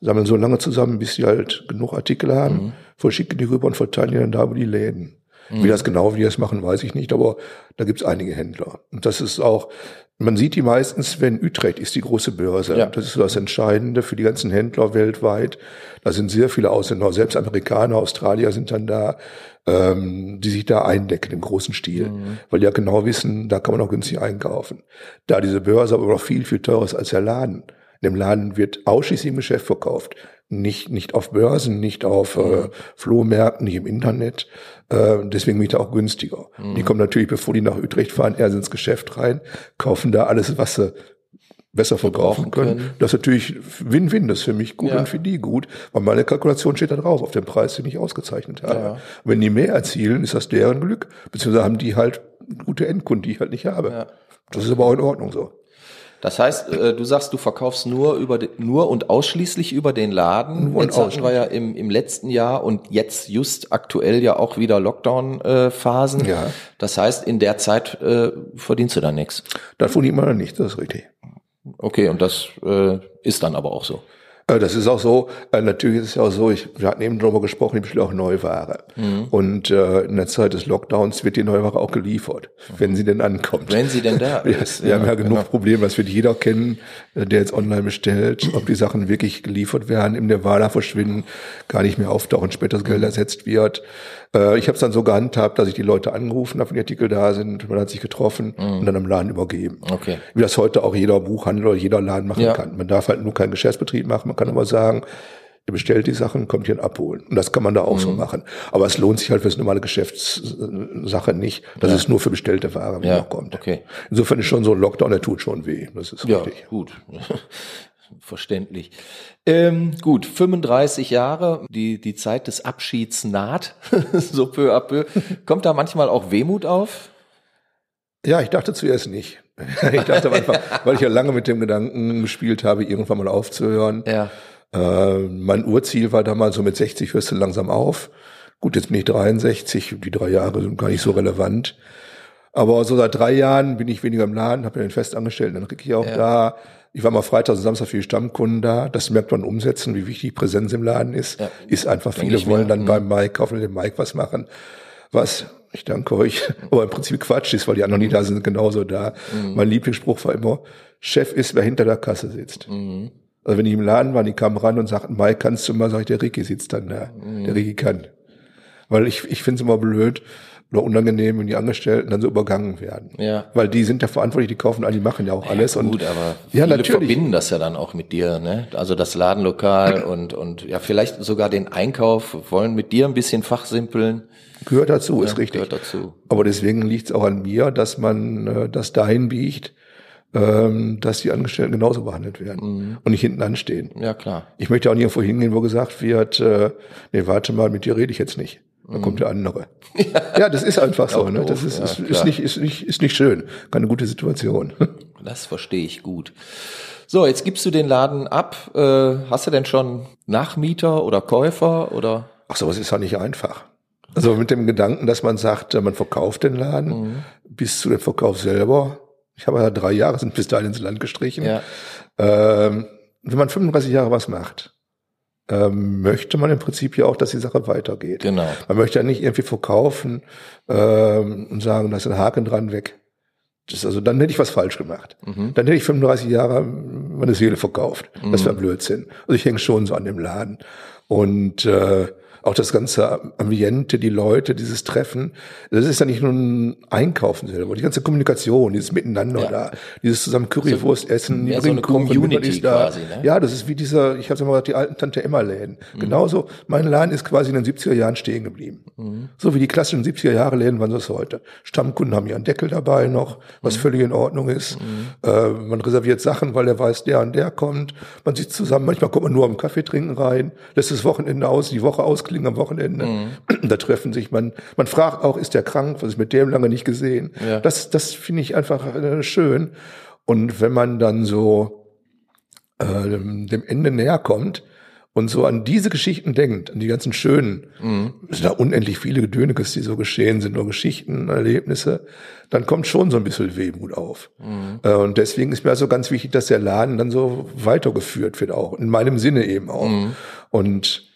sammeln so lange zusammen, bis sie halt genug Artikel haben, mhm. verschicken die rüber und verteilen die dann da über die Läden. Mhm. Wie das genau, wie die das machen, weiß ich nicht, aber da gibt's einige Händler. Und das ist auch, man sieht die meistens, wenn Utrecht ist die große Börse. Ja. Das ist das Entscheidende für die ganzen Händler weltweit. Da sind sehr viele Ausländer, selbst Amerikaner, Australier sind dann da, ähm, die sich da eindecken im großen Stil, mhm. weil die ja genau wissen, da kann man auch günstig einkaufen. Da diese Börse aber noch viel, viel teurer ist als der Laden. In dem Laden wird ausschließlich im Geschäft verkauft. Nicht, nicht auf Börsen, nicht auf äh, mhm. Flohmärkten, nicht im Internet. Äh, deswegen bin ich da auch günstiger. Mhm. Die kommen natürlich, bevor die nach Utrecht fahren, erst ins Geschäft rein, kaufen da alles, was sie besser verkaufen können. können. Das ist natürlich Win-Win, das ist für mich gut ja. und für die gut, weil meine Kalkulation steht da drauf, auf dem Preis, den ich ausgezeichnet habe. Ja. Wenn die mehr erzielen, ist das deren Glück, beziehungsweise haben die halt gute Endkunden, die ich halt nicht habe. Ja. Das ist aber auch in Ordnung so. Das heißt, äh, du sagst, du verkaufst nur über den, nur und ausschließlich über den Laden. Nur jetzt hatten wir ja im, im letzten Jahr und jetzt just aktuell ja auch wieder Lockdown-Phasen. ja. Das heißt, in der Zeit äh, verdienst du dann nichts. Da verdient man dann nichts, das ist richtig. Okay, und das äh, ist dann aber auch so. Äh, das ist auch so, äh, natürlich ist es ja auch so, ich, wir hatten eben darüber gesprochen, ich bestelle auch Neuware. Mhm. Und äh, in der Zeit des Lockdowns wird die Neuware auch geliefert, mhm. wenn sie denn ankommt. Wenn sie denn da ist. wir ja, haben ja genug genau. Probleme, das wird jeder kennen, äh, der jetzt online bestellt, ob die Sachen wirklich geliefert werden, im Nirvana verschwinden, gar nicht mehr auftauchen, später das Geld mhm. ersetzt wird. Äh, ich habe es dann so gehandhabt, dass ich die Leute angerufen habe, wenn die Artikel da sind, man hat sich getroffen mhm. und dann am Laden übergeben. Okay. Wie das heute auch jeder Buchhandel oder jeder Laden machen ja. kann. Man darf halt nur keinen Geschäftsbetrieb machen, man kann aber sagen, ihr bestellt die Sachen, kommt hier abholen. Und das kann man da auch mhm. so machen. Aber es lohnt sich halt für das normale Geschäftssache nicht. Das ja. ist nur für bestellte Ware, ja. noch kommt. Okay. Insofern ist schon so ein Lockdown, der tut schon weh. Das ist ja, richtig. gut. verständlich. Ähm, gut, 35 Jahre, die, die Zeit des Abschieds naht, so peu à peu. Kommt da manchmal auch Wehmut auf? Ja, ich dachte zuerst nicht. ich dachte einfach, weil ich ja lange mit dem Gedanken gespielt habe, irgendwann mal aufzuhören. Ja. Äh, mein Urziel war damals so mit 60 hörst du langsam auf. Gut, jetzt bin ich 63, die drei Jahre sind gar nicht so relevant. Aber so seit drei Jahren bin ich weniger im Laden, habe ja den Festangestellten, dann kriege ich auch ja. da ich war mal Freitag und Samstag für die Stammkunden da. Das merkt man umsetzen, wie wichtig Präsenz im Laden ist. Ja. Ist einfach, Denk viele wollen dann mhm. beim Mike, kaufen dem Mike was machen. Was, ich danke euch, aber im Prinzip Quatsch ist, weil die anderen, die da sind, genauso da. Mhm. Mein Lieblingsspruch war immer, Chef ist, wer hinter der Kasse sitzt. Mhm. Also wenn die im Laden waren, die kamen ran und sagten, Mike, kannst du mal, sag ich, der Ricky sitzt dann da. Mhm. Der Ricky kann. Weil ich, ich finde es immer blöd, oder unangenehm, wenn die Angestellten dann so übergangen werden. Ja. Weil die sind ja verantwortlich, die kaufen all, die machen ja auch alles. Ja, gut, und, aber ja, viele natürlich. verbinden das ja dann auch mit dir, ne? Also das Ladenlokal und, und ja, vielleicht sogar den Einkauf, wollen mit dir ein bisschen fachsimpeln. Gehört dazu, ja, ist richtig. Gehört dazu. Aber deswegen liegt es auch an mir, dass man äh, das dahin biegt, ähm, dass die Angestellten genauso behandelt werden mhm. und nicht hinten anstehen. Ja, klar. Ich möchte auch nicht irgendwo hingehen, wo gesagt wird, äh, nee, warte mal, mit dir rede ich jetzt nicht. Dann kommt der andere. Ja, ja das ist einfach so. Ne? Das ist, ja, ist, ist, nicht, ist, nicht, ist nicht schön. Keine gute Situation. Das verstehe ich gut. So, jetzt gibst du den Laden ab. Äh, hast du denn schon Nachmieter oder Käufer oder? Ach so, es ist ja nicht einfach. Also mit dem Gedanken, dass man sagt, man verkauft den Laden mhm. bis zu dem Verkauf selber. Ich habe ja drei Jahre sind bis dahin ins Land gestrichen. Ja. Ähm, wenn man 35 Jahre was macht, ähm, möchte man im Prinzip ja auch, dass die Sache weitergeht. Genau. Man möchte ja nicht irgendwie verkaufen ähm, und sagen, da ist ein Haken dran weg. Das, also dann hätte ich was falsch gemacht. Mhm. Dann hätte ich 35 Jahre meine Seele verkauft. Mhm. Das wäre Blödsinn. Also ich hänge schon so an dem Laden. Und äh, auch das ganze Ambiente, die Leute, dieses Treffen, das ist ja nicht nur ein Einkaufen selber, die ganze Kommunikation, dieses Miteinander ja. da, dieses zusammen Currywurst essen, ja, so eine Community da. quasi, ne? Ja, das ist wie dieser, ich habe mal gesagt, die alten Tante Emma Läden. Mhm. Genauso, mein Laden ist quasi in den 70er Jahren stehen geblieben. Mhm. So wie die klassischen 70er Jahre Läden waren das heute. Stammkunden haben ihren Deckel dabei noch, was mhm. völlig in Ordnung ist. Mhm. Äh, man reserviert Sachen, weil er weiß, der und der kommt. Man sitzt zusammen, manchmal kommt man nur am Kaffee trinken rein, lässt das Wochenende aus, die Woche ausklingen klingen am Wochenende. Mhm. Da treffen sich man, man fragt auch, ist der krank? Was ist mit dem lange nicht gesehen? Ja. Das, das finde ich einfach äh, schön. Und wenn man dann so äh, dem Ende näher kommt und so an diese Geschichten denkt, an die ganzen schönen, mhm. es sind da unendlich viele Gedönekes, die so geschehen sind, nur Geschichten, Erlebnisse, dann kommt schon so ein bisschen Wehmut auf. Mhm. Äh, und deswegen ist mir also ganz wichtig, dass der Laden dann so weitergeführt wird auch, in meinem Sinne eben auch. Mhm. Und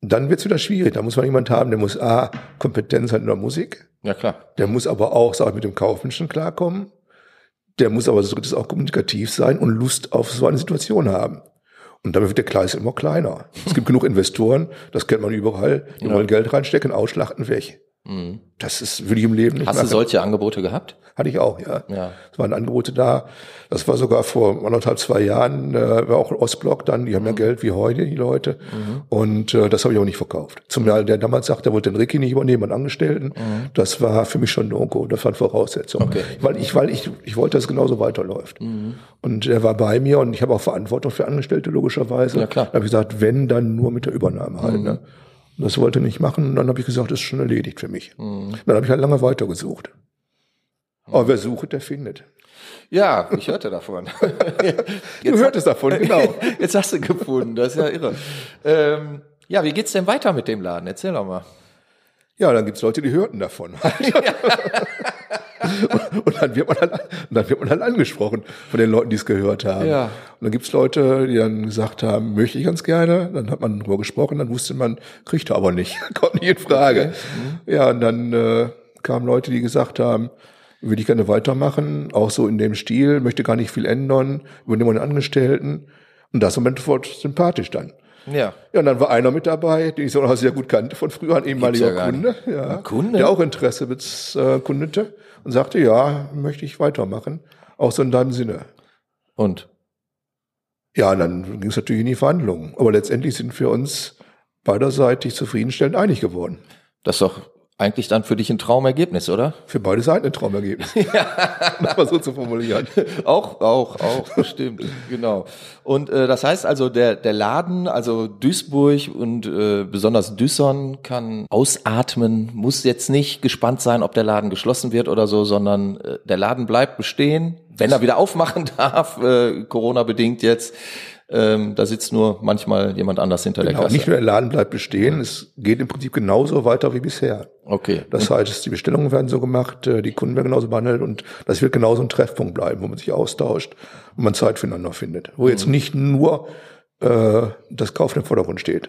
dann wird's wieder schwierig. Da muss man jemand haben, der muss A, Kompetenz hat in der Musik. Ja, klar. Der muss aber auch, sag ich, mit dem Kaufmenschen klarkommen. Der muss aber so drittes auch kommunikativ sein und Lust auf so eine Situation haben. Und damit wird der Kreis immer kleiner. Es gibt genug Investoren, das kennt man überall, die ja. wollen Geld reinstecken, ausschlachten, weg. Mhm. Das ist, würde ich im Leben nicht Hast machen. du solche Angebote gehabt? Hatte ich auch, ja. Ja. Es waren Angebote da. Das war sogar vor anderthalb, zwei Jahren, äh, war auch ein Ostblock dann, die haben ja Geld wie heute, die Leute. Und äh, das habe ich auch nicht verkauft. Zumal der damals sagte, er wollte den Ricky nicht übernehmen, einen Angestellten. Das war für mich schon No-Go, das war eine Voraussetzung. Okay. Weil ich, weil ich, ich wollte, dass es genauso weiterläuft. Und er war bei mir und ich habe auch Verantwortung für Angestellte, logischerweise. Ja, klar. Da habe ich gesagt, wenn, dann nur mit der Übernahme halt. Ne? Und Das wollte er nicht machen. Und dann habe ich gesagt, das ist schon erledigt für mich. Dann habe ich halt lange weitergesucht. Aber wer sucht, der findet. Ja, ich hörte davon. Du hörtest davon, genau. Jetzt hast du gefunden, das ist ja irre. Ähm, ja, wie geht's denn weiter mit dem Laden? Erzähl doch mal. Ja, dann gibt's Leute, die hörten davon. und, und dann wird man dann, und dann wird man dann angesprochen von den Leuten, die es gehört haben. Ja. Und dann gibt's Leute, die dann gesagt haben, möchte ich ganz gerne. Dann hat man drüber gesprochen, dann wusste man, kriegt er aber nicht. Kommt nicht in Frage. Ja, und dann äh, kamen Leute, die gesagt haben, würde ich gerne weitermachen, auch so in dem Stil, möchte gar nicht viel ändern, übernehmen einen Angestellten. Und das war sofort sympathisch dann. Ja. Ja, und dann war einer mit dabei, den ich so noch sehr gut kannte von früher, ein ehemaliger ja Kunde, ja, Kunde? der auch Interesse mit, äh, kundete und sagte, ja, möchte ich weitermachen, auch so in deinem Sinne. Und? Ja, und dann ging es natürlich in die Verhandlungen. Aber letztendlich sind wir uns beiderseitig zufriedenstellend einig geworden. Das ist doch eigentlich dann für dich ein Traumergebnis, oder? Für beide Seiten ein Traumergebnis. um das mal so zu formulieren. auch, auch, auch, bestimmt, genau. Und äh, das heißt also, der, der Laden, also Duisburg und äh, besonders Düsson kann ausatmen, muss jetzt nicht gespannt sein, ob der Laden geschlossen wird oder so, sondern äh, der Laden bleibt bestehen, wenn er wieder aufmachen darf, äh, Corona-bedingt jetzt. Ähm, da sitzt nur manchmal jemand anders hinter der Genau, Kasse. nicht nur der Laden bleibt bestehen, es geht im Prinzip genauso weiter wie bisher. okay. Das heißt, die Bestellungen werden so gemacht, äh, die Kunden werden genauso behandelt und das wird genauso ein Treffpunkt bleiben, wo man sich austauscht und man Zeit füreinander findet. Wo jetzt nicht nur äh, das Kaufen im Vordergrund steht,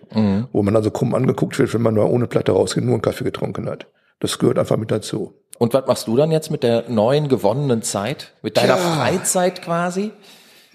wo man also krumm angeguckt wird, wenn man nur ohne Platte rausgeht, nur einen Kaffee getrunken hat. Das gehört einfach mit dazu. Und was machst du dann jetzt mit der neuen gewonnenen Zeit? Mit deiner Ja. Freizeit quasi?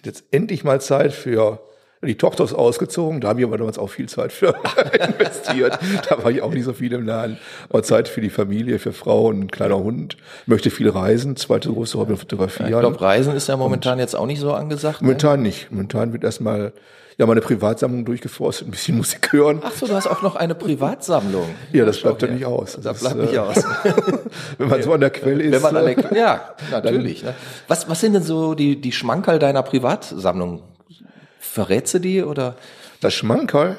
Jetzt endlich mal Zeit für die Tochter ist ausgezogen, da habe ich aber damals auch viel Zeit für investiert. Da war ich auch nicht so viel im Laden. Aber Zeit für die Familie, für Frau und ein kleiner Hund. Möchte viel reisen, zweite große Hobby fotografieren. Ich glaube, Reisen ist ja momentan jetzt auch nicht so angesagt. Ne? Momentan nicht. Momentan wird erstmal ja meine Privatsammlung durchgeforstet, ein bisschen Musik hören. Ach so, du hast auch noch eine Privatsammlung. ja, das bleibt ja nicht aus. Das Das bleibt ist, nicht äh, aus. Wenn man so an der Quelle ist. Wenn man an äh, der, ja, natürlich. Ne? Was, was sind denn so die, die Schmankerl deiner Privatsammlung? Verrätst du die oder das Schmankerl,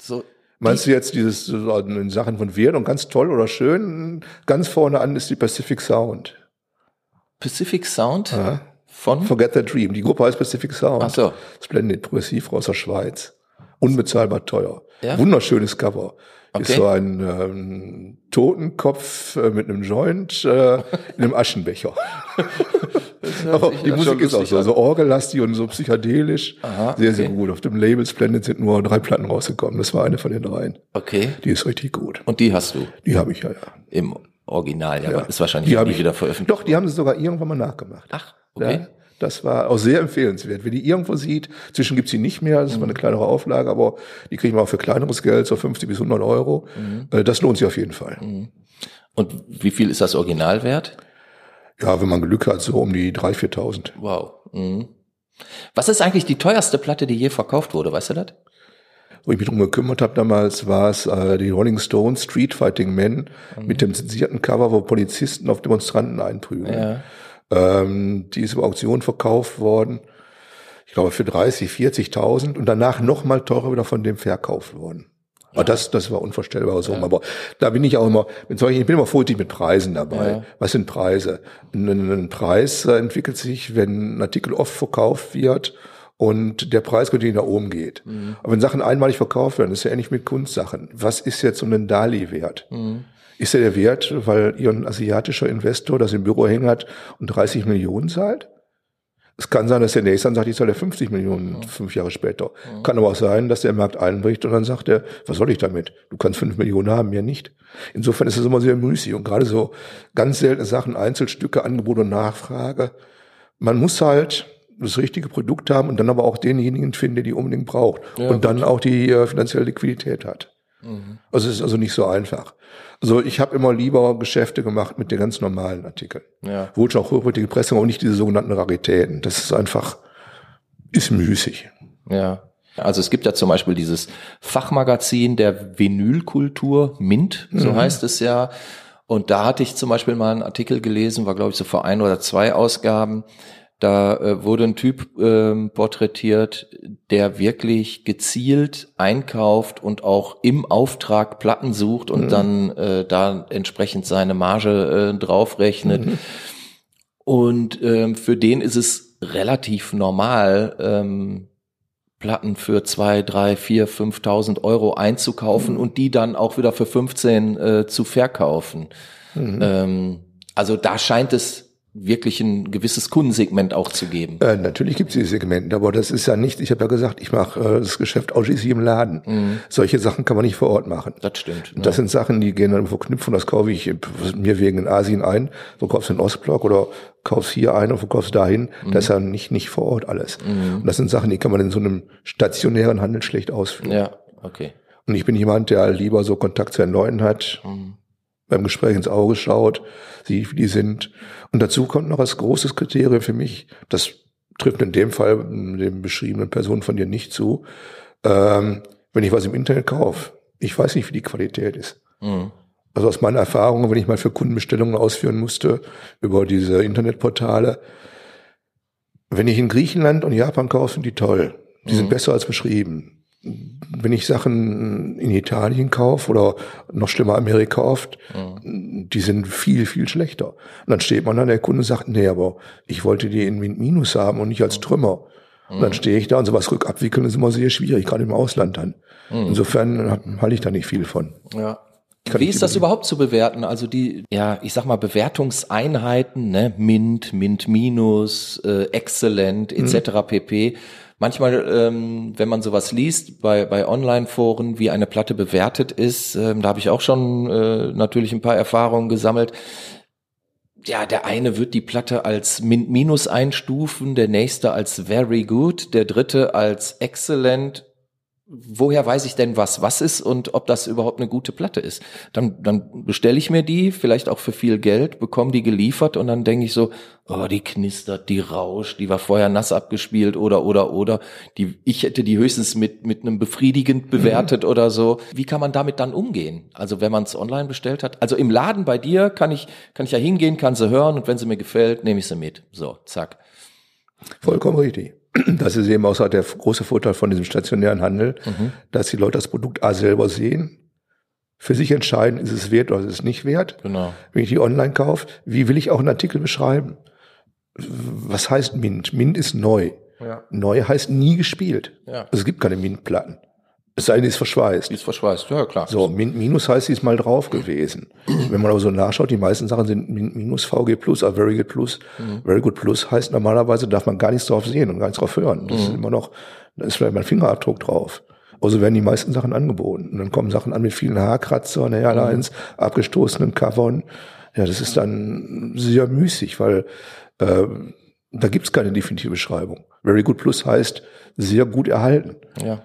so? meinst du jetzt dieses so in Sachen von Wert und ganz toll oder schön? Ganz vorne an ist die Pacific Sound. Pacific Sound Ja. Von? Forget the Dream. Die Gruppe heißt Pacific Sound. Ach so. Splendid, progressiv aus der Schweiz. Unbezahlbar teuer. Ja? Wunderschönes Cover. Okay. Ist so ein ähm, Totenkopf äh, mit einem Joint äh, in einem Aschenbecher. Aber die ja Musik ist auch so, an. so orgellastig und so psychedelisch. Aha, sehr, sehr okay. gut. Auf dem Label Splendid sind nur drei Platten rausgekommen. Das war eine von den dreien. Okay. Die ist richtig gut. Und die hast du Die habe ich ja, ja. im Original, ja, aber ist wahrscheinlich Die nie ich wieder veröffentlicht. Doch, die haben sie sogar irgendwann mal nachgemacht. Ach, okay. Ja, das war auch sehr empfehlenswert. Wer die irgendwo sieht, zwischen gibt's die nicht mehr, das ist mal eine kleinere Auflage, aber die kriegen wir auch für kleineres Geld, so 50 bis 100 Euro. Äh, Das lohnt sich auf jeden Fall. Und wie viel ist das Original wert? Ja, wenn man Glück hat, so um die 3.000, 4.000. Wow. Mhm. Was ist eigentlich die teuerste Platte, die je verkauft wurde? Weißt du das? Wo ich mich drum gekümmert habe damals, war es äh, die Rolling Stones Street Fighting Men mit dem zensierten Cover, wo Polizisten auf Demonstranten einprügeln. Ja. Ähm, die ist über Auktion verkauft worden, ich glaube für 30, 40.000 und danach nochmal teurer wieder von dem verkauft worden. Aber das, das war unvorstellbar so. Aber da bin ich auch immer, mit solchen, ich bin immer vorsichtig mit Preisen dabei. Ja. Was sind Preise? Ein, ein Preis entwickelt sich, wenn ein Artikel oft verkauft wird und der Preis natürlich nach oben geht. Aber wenn Sachen einmalig verkauft werden, ist ja ähnlich mit Kunstsachen. Was ist jetzt so ein Dali wert? Ist er der Wert, weil ihr ein asiatischer Investor das im Büro hängen hat und 30 Millionen zahlt? Es kann sein, dass der nächste dann sagt, ich zahle 50 Millionen fünf Jahre später. Kann aber auch sein, dass der Markt einbricht und dann sagt er, was soll ich damit? Du kannst fünf Millionen haben, mehr nicht. Insofern ist es immer sehr müßig und gerade so ganz seltene Sachen, Einzelstücke, Angebot und Nachfrage. Man muss halt das richtige Produkt haben und dann aber auch denjenigen finden, der die unbedingt braucht Ja, und dann auch die äh, finanzielle Liquidität hat. Mhm. Also es ist also nicht so einfach. Also ich habe immer lieber Geschäfte gemacht mit den ganz normalen Artikeln. Ja. Wohl schon auch hochwertige Presse, aber nicht diese sogenannten Raritäten. Das ist einfach, ist müßig. Ja. Also es gibt ja zum Beispiel dieses Fachmagazin der Vinylkultur, Mint, so mhm. heißt es ja. Und da hatte ich zum Beispiel mal einen Artikel gelesen, war glaube ich so vor ein oder zwei Ausgaben. Da äh, wurde ein Typ äh, porträtiert, der wirklich gezielt einkauft und auch im Auftrag Platten sucht und mhm. dann äh, da entsprechend seine Marge äh, draufrechnet. Mhm. Und ähm, für den ist es relativ normal, ähm, Platten für zwei, drei, vier, fünftausend Euro einzukaufen mhm. und die dann auch wieder für 15 äh, zu verkaufen. Mhm. Ähm, also da scheint es wirklich ein gewisses Kundensegment auch zu geben. Äh, natürlich gibt es diese Segmente, aber das ist ja nicht, ich habe ja gesagt, ich mache äh, das Geschäft ausschließlich im Laden. Mhm. Solche Sachen kann man nicht vor Ort machen. Das stimmt. Das ja. sind Sachen, die gehen dann verknüpfen, das kaufe ich mir wegen in Asien ein, verkaufst du in Ostblock oder kaufst hier ein und verkaufst dahin. Mhm. Das ist ja nicht, nicht vor Ort alles. Mhm. Und das sind Sachen, die kann man in so einem stationären Handel schlecht ausführen. Ja, okay. Und ich bin jemand, der lieber so Kontakt zu den Leuten hat, mhm. Beim Gespräch ins Auge schaut, sieht, wie die sind und dazu kommt noch als großes Kriterium für mich, das trifft in dem Fall dem beschriebenen Personen von dir nicht zu, ähm, wenn ich was im Internet kaufe, ich weiß nicht, wie die Qualität ist. Mhm. Also aus meiner Erfahrung, wenn ich mal für Kundenbestellungen ausführen musste über diese Internetportale, wenn ich in Griechenland und Japan kaufe, sind die toll. Die mhm. sind besser als beschrieben wenn ich Sachen in Italien kaufe oder noch schlimmer Amerika oft, mhm. die sind viel, viel schlechter. Und dann steht man da, der Kunde sagt, nee, aber ich wollte die in Minus haben und nicht als mhm. Trümmer. Und dann mhm. stehe ich da und sowas rückabwickeln ist immer sehr schwierig, gerade im Ausland dann. Mhm. Insofern halte ich da nicht viel von. Ja. Wie ist das überhaupt zu bewerten? Also die, ja, ich sag mal Bewertungseinheiten, ne, Mint, Mint Minus, äh, Exzellent, etc. Mhm. pp manchmal, ähm, wenn man sowas liest bei, bei Online-Foren, wie eine Platte bewertet ist, ähm, da habe ich auch schon äh, natürlich ein paar Erfahrungen gesammelt. Ja, der eine wird die Platte als Min Minus einstufen, der nächste als very good, der dritte als excellent woher weiß ich denn, was was ist und ob das überhaupt eine gute Platte ist? Dann, dann bestelle ich mir die, vielleicht auch für viel Geld, bekomme die geliefert und dann denke ich so, oh, die knistert, die rauscht, die war vorher nass abgespielt oder oder oder. Die, ich hätte die höchstens mit mit einem befriedigend bewertet mhm. oder so. Wie kann man damit dann umgehen? Also wenn man es online bestellt hat, also im Laden bei dir kann ich kann ich ja hingehen, kann sie hören und wenn sie mir gefällt, nehme ich sie mit. So, zack. Vollkommen richtig. Das ist eben auch so der große Vorteil von diesem stationären Handel, mhm. dass die Leute das Produkt A selber sehen, für sich entscheiden, ist es wert oder ist es nicht wert. Genau. Wenn ich die online kaufe, wie will ich auch einen Artikel beschreiben? Was heißt Mint? Mint ist neu. Ja. Neu heißt nie gespielt. Ja. Also es gibt keine Mint-Platten. Es sei denn, die ist verschweißt. Die ist verschweißt, ja klar. So, Min Minus heißt, die ist mal drauf gewesen. Wenn man aber so nachschaut, die meisten Sachen sind Min Minus VG Plus, also Very Good Plus. Mhm. Very Good Plus heißt normalerweise, darf man gar nichts drauf sehen und gar nichts drauf hören. Das mhm. ist immer noch, da ist vielleicht mein Fingerabdruck drauf. Also werden die meisten Sachen angeboten. Und dann kommen Sachen an mit vielen Haarkratzern, Airlines, mhm. abgestoßenen Covern. Ja, das ist dann sehr müßig, weil äh, da gibt's keine definitive Beschreibung. Very Good Plus heißt sehr gut erhalten. Ja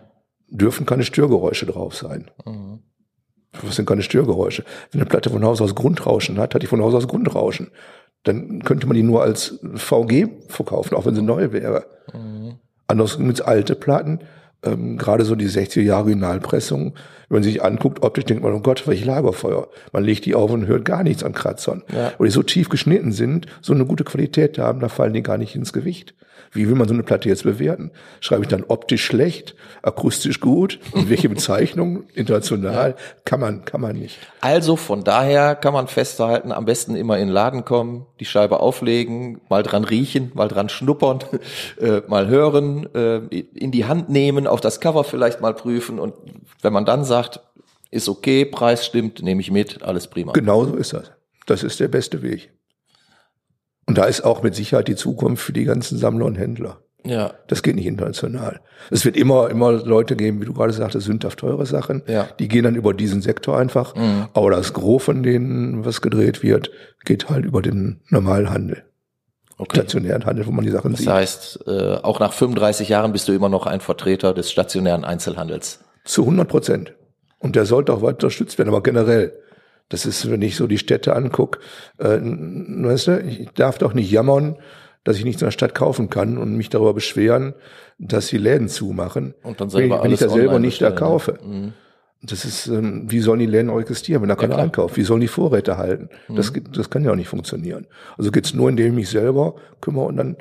dürfen keine Störgeräusche drauf sein. Mhm. Was sind keine Störgeräusche? Wenn eine Platte von Haus aus Grundrauschen hat, hat die von Haus aus Grundrauschen. Dann könnte man die nur als VG verkaufen, auch wenn sie neu wäre. Mhm. Ansonsten gibt's alte Platten, ähm, gerade so die 60er Jahre Originalpressung. Wenn man sich anguckt, optisch denkt man, oh Gott, welch Lagerfeuer. Man legt die auf und hört gar nichts an Kratzern. Ja. Und die so tief geschnitten sind, so eine gute Qualität haben, da fallen die gar nicht ins Gewicht. Wie will man so eine Platte jetzt bewerten? Schreibe ich dann optisch schlecht, akustisch gut und welche Bezeichnung international kann man kann man nicht. Also von daher kann man festhalten, am besten immer in den Laden kommen, die Scheibe auflegen, mal dran riechen, mal dran schnuppern, äh, mal hören, äh, in die Hand nehmen, auf das Cover vielleicht mal prüfen und wenn man dann sagt, ist okay, Preis stimmt, nehme ich mit, alles prima. Genau so ist das. Das ist der beste Weg. Und da ist auch mit Sicherheit die Zukunft für die ganzen Sammler und Händler. Ja. Das geht nicht international. Es wird immer, immer Leute geben, wie du gerade sagtest, sündhaft teure Sachen. Ja. Die gehen dann über diesen Sektor einfach. Mhm. Aber das Gros von denen, was gedreht wird, geht halt über den normalen Handel. Okay. Stationären Handel, wo man die Sachen das sieht. Das heißt, äh, auch nach 35 Jahren bist du immer noch ein Vertreter des stationären Einzelhandels. Zu 100 Prozent. Und der sollte auch weiter unterstützt werden, aber generell. Das ist, wenn ich so die Städte angucke, äh, weißt du, ich darf doch nicht jammern, dass ich nichts in der Stadt kaufen kann und mich darüber beschweren, dass die Läden zumachen. Und dann wenn ich, selber wenn ich alles da selber nicht da ne? kaufe. Das ist, ähm, wie sollen die Läden auch existieren, wenn da keiner klar. einkauft? Wie sollen die Vorräte halten? Das, geht- das kann ja auch nicht funktionieren. Also geht's nur, indem ich mich selber kümmere und dann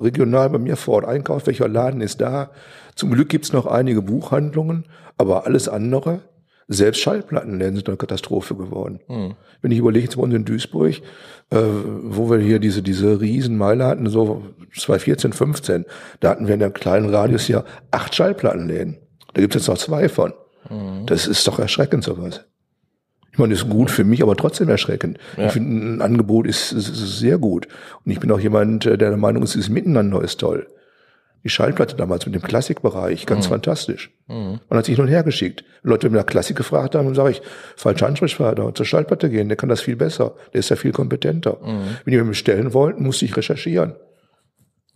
regional bei mir vor Ort einkaufe, welcher Laden ist da. Zum Glück gibt's noch einige Buchhandlungen, aber alles andere, selbst Schallplattenläden sind eine Katastrophe geworden. Wenn ich überlege, jetzt bei uns in Duisburg, äh, wo wir hier diese, diese Riesenmeile hatten, so 2014, 15, da hatten wir in einem kleinen Radius hier acht Schallplattenläden. Da gibt's jetzt noch zwei von. Das ist doch erschreckend sowas. Ich meine, das ist gut für mich, aber trotzdem erschreckend. Ich finde, ein Angebot ist, ist, ist sehr gut. Und ich bin auch jemand, äh, der der Meinung ist, dieses Miteinander ist toll. Die Schallplatte damals mit dem Klassikbereich, ganz fantastisch. Man hat sich hin und her geschickt. Leute, wenn wir nach Klassik gefragt haben, dann sage ich, falscher Ansprechpartner, zur Schallplatte gehen, der kann das viel besser, der ist ja viel kompetenter. Wenn die mir bestellen wollten, musste ich recherchieren.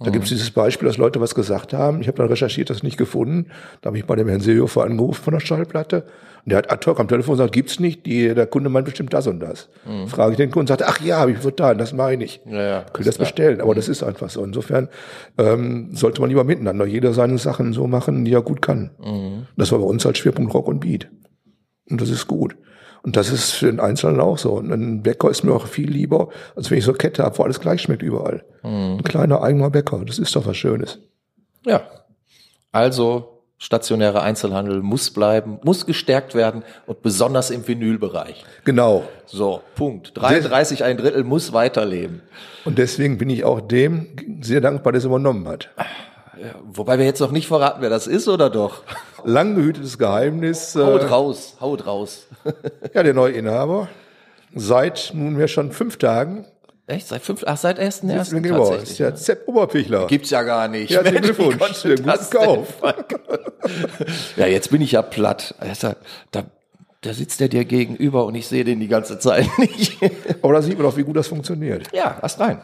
Da gibt es dieses Beispiel, dass Leute was gesagt haben. Ich habe dann recherchiert, das nicht gefunden. Da habe ich bei dem Herrn Seehofer angerufen von der Schallplatte. Und der hat ad hoc am Telefon gesagt, gibt's nicht. Die, der Kunde meint bestimmt das und das. Frage ich den Kunden, sagt, ach ja, habe ich vertan, das meine ich. Ja, ja, Könnt ihr das bestellen, aber das ist einfach so. Insofern ähm, sollte man lieber miteinander jeder seine Sachen so machen, die er gut kann. Das war bei uns als Schwerpunkt Rock und Beat. Und das ist gut. Und das ist für den Einzelnen auch so. Und ein Bäcker ist mir auch viel lieber, als wenn ich so eine Kette habe, wo alles gleich schmeckt überall. Ein kleiner eigener Bäcker, das ist doch was Schönes. Ja. Also stationärer Einzelhandel muss bleiben, muss gestärkt werden und besonders im Vinylbereich. Genau. So, Punkt. 33 ein Drittel muss weiterleben. Und deswegen bin ich auch dem sehr dankbar, der es übernommen hat. Ja, wobei wir jetzt noch nicht verraten, wer das ist, oder doch? Lang gehütetes Geheimnis. Äh, Haut raus, haut raus. ja, der neue Inhaber. Seit nunmehr schon fünf Tagen. Echt? Seit fünf, ach, seit ersten ersten Genau, ist tatsächlich. der Sepp Oberpichler. Gibt's ja gar nicht. Ja, herzlichen Glückwunsch. Den guten Kauf. Ja, jetzt bin ich ja platt. Also, da, da sitzt der dir gegenüber und ich sehe den die ganze Zeit nicht. Aber da sieht man doch, wie gut das funktioniert. ja, erst rein.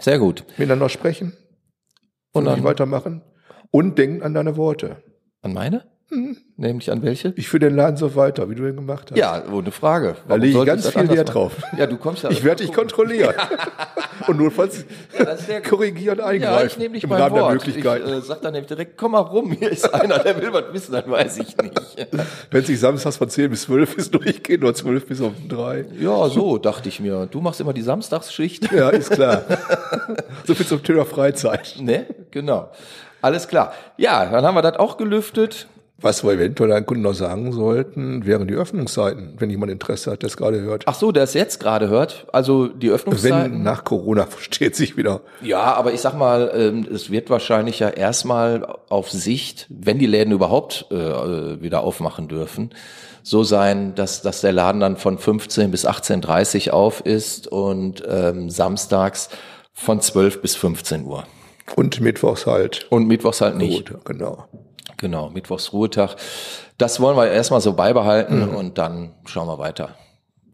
Sehr gut. Miteinander sprechen Und und dann- weitermachen. Und denken an deine Worte. An meine? Mhm. Nämlich an welche? Ich führe den Laden so weiter, wie du ihn gemacht hast. Ja, ohne Frage. Da lege ich ganz das viel Wert drauf. Ja, du kommst ja. Ich werde dich kontrollieren. und notfalls das ist der- korrigieren, Ja, eingreifen. ich nehme dich Im Rahmen der Wort. Möglichkeiten. Ich äh, sag dann nämlich direkt, komm mal rum, hier ist einer, der will was wissen, dann weiß ich nicht. Wenn es nicht samstags von 10 bis 12 ist, durchgehen, oder 12 bis um 3. Ja, so dachte ich mir. Du machst immer die Samstagsschicht. Ja, ist klar. so viel zum Thema Freizeit. Ne? Genau. Alles klar. Ja, dann haben wir das auch gelüftet. Was wir eventuell einen Kunden noch sagen sollten, wären die Öffnungszeiten, wenn jemand Interesse hat, der es gerade hört. Ach so, der es jetzt gerade hört. Also die wenn Öffnungszeiten. nach Corona versteht sich wieder. Ja, aber ich sag mal, ähm, es wird wahrscheinlich ja erstmal auf Sicht, wenn die Läden überhaupt äh, wieder aufmachen dürfen, so sein, dass, dass der Laden dann von 15 bis 18.30 auf ist und ähm, samstags von 12 bis 15 Uhr. Und mittwochs halt. Und mittwochs halt nicht. Gut, genau. Genau, Mittwochs Ruhetag. Das wollen wir erstmal so beibehalten und dann schauen wir weiter,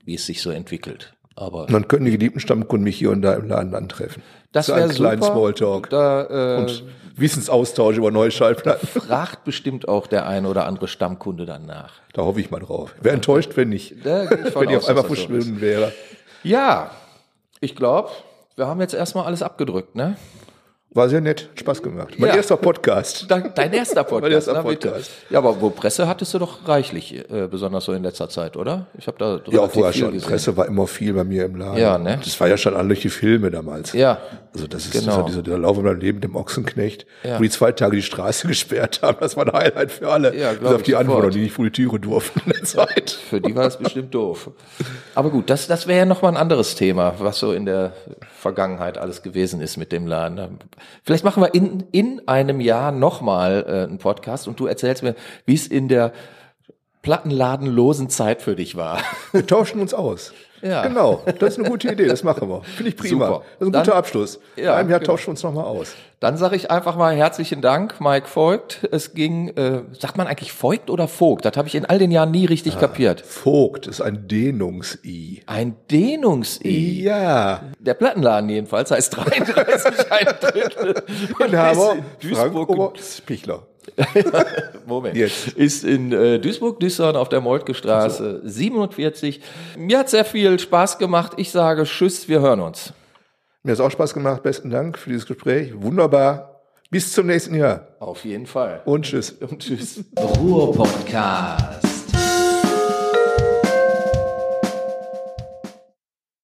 wie es sich so entwickelt. Aber dann können die geliebten Stammkunden mich hier und da im Laden antreffen. das wäre einem kleinen super. Smalltalk. Da äh, Und Wissensaustausch über neue Schallplatten. fragt bestimmt auch der ein oder andere Stammkunde dann nach. Da hoffe ich mal drauf. Wäre enttäuscht, wenn nicht. Ich wenn die aus, auf einmal das so verschwunden wäre. Ja, ich glaube, wir haben jetzt erstmal alles abgedrückt, ne? War sehr nett, hat Spaß gemacht. Mein Ja. erster Podcast. Dein dein erster Podcast. Mein erster. Podcast. Ja, aber wo Presse hattest du doch reichlich, äh, besonders so in letzter Zeit, oder? Ich habe da Ja, vorher viel schon. gesehen. Presse war immer viel bei mir im Laden. Ja, ne? Das war ja schon an durch die Filme damals. Ja, Also das ist Genau. dieser, dieser Lauf über Leben dem Ochsenknecht, Ja. wo die zwei Tage die Straße gesperrt haben. Das war ein Highlight für alle. Ja, Bis auf die. Anwohner, die nicht vor die Türe durften in der Zeit. für die war das bestimmt doof. Aber gut, das, das wäre ja nochmal ein anderes Thema, was so in der Vergangenheit alles gewesen ist mit dem Laden. Vielleicht machen wir in, in einem Jahr nochmal äh, einen Podcast und du erzählst mir, wie es in der plattenladenlosen Zeit für dich war. Wir tauschen uns aus. Ja. Genau, das ist eine gute Idee, das machen wir. Finde ich prima. Super. Das ist ein Dann- guter Abschluss. Ja, In einem Jahr genau. tauschen wir uns nochmal aus. Dann sage ich einfach mal herzlichen Dank, Mike Voigt. Es ging, äh, sagt man eigentlich Voigt oder Vogt? Das habe ich in all den Jahren nie richtig kapiert. Vogt ist ein Dehnungs-I. Ein Dehnungs-I. Ja. Der Plattenladen jedenfalls heißt 33 ein Drittel. Und Inhaber in Frank Duisburg Oberspichler. Moment. Jetzt. Ist in äh, Duisburg-Düssern auf der Moltke Straße so. 47. Mir hat sehr viel Spaß gemacht. Ich sage Tschüss, wir hören uns. Mir hat es auch Spaß gemacht. Besten Dank für dieses Gespräch. Wunderbar. Bis zum nächsten Jahr. Auf jeden Fall. Und tschüss. Und tschüss. Ruhr-Podcast.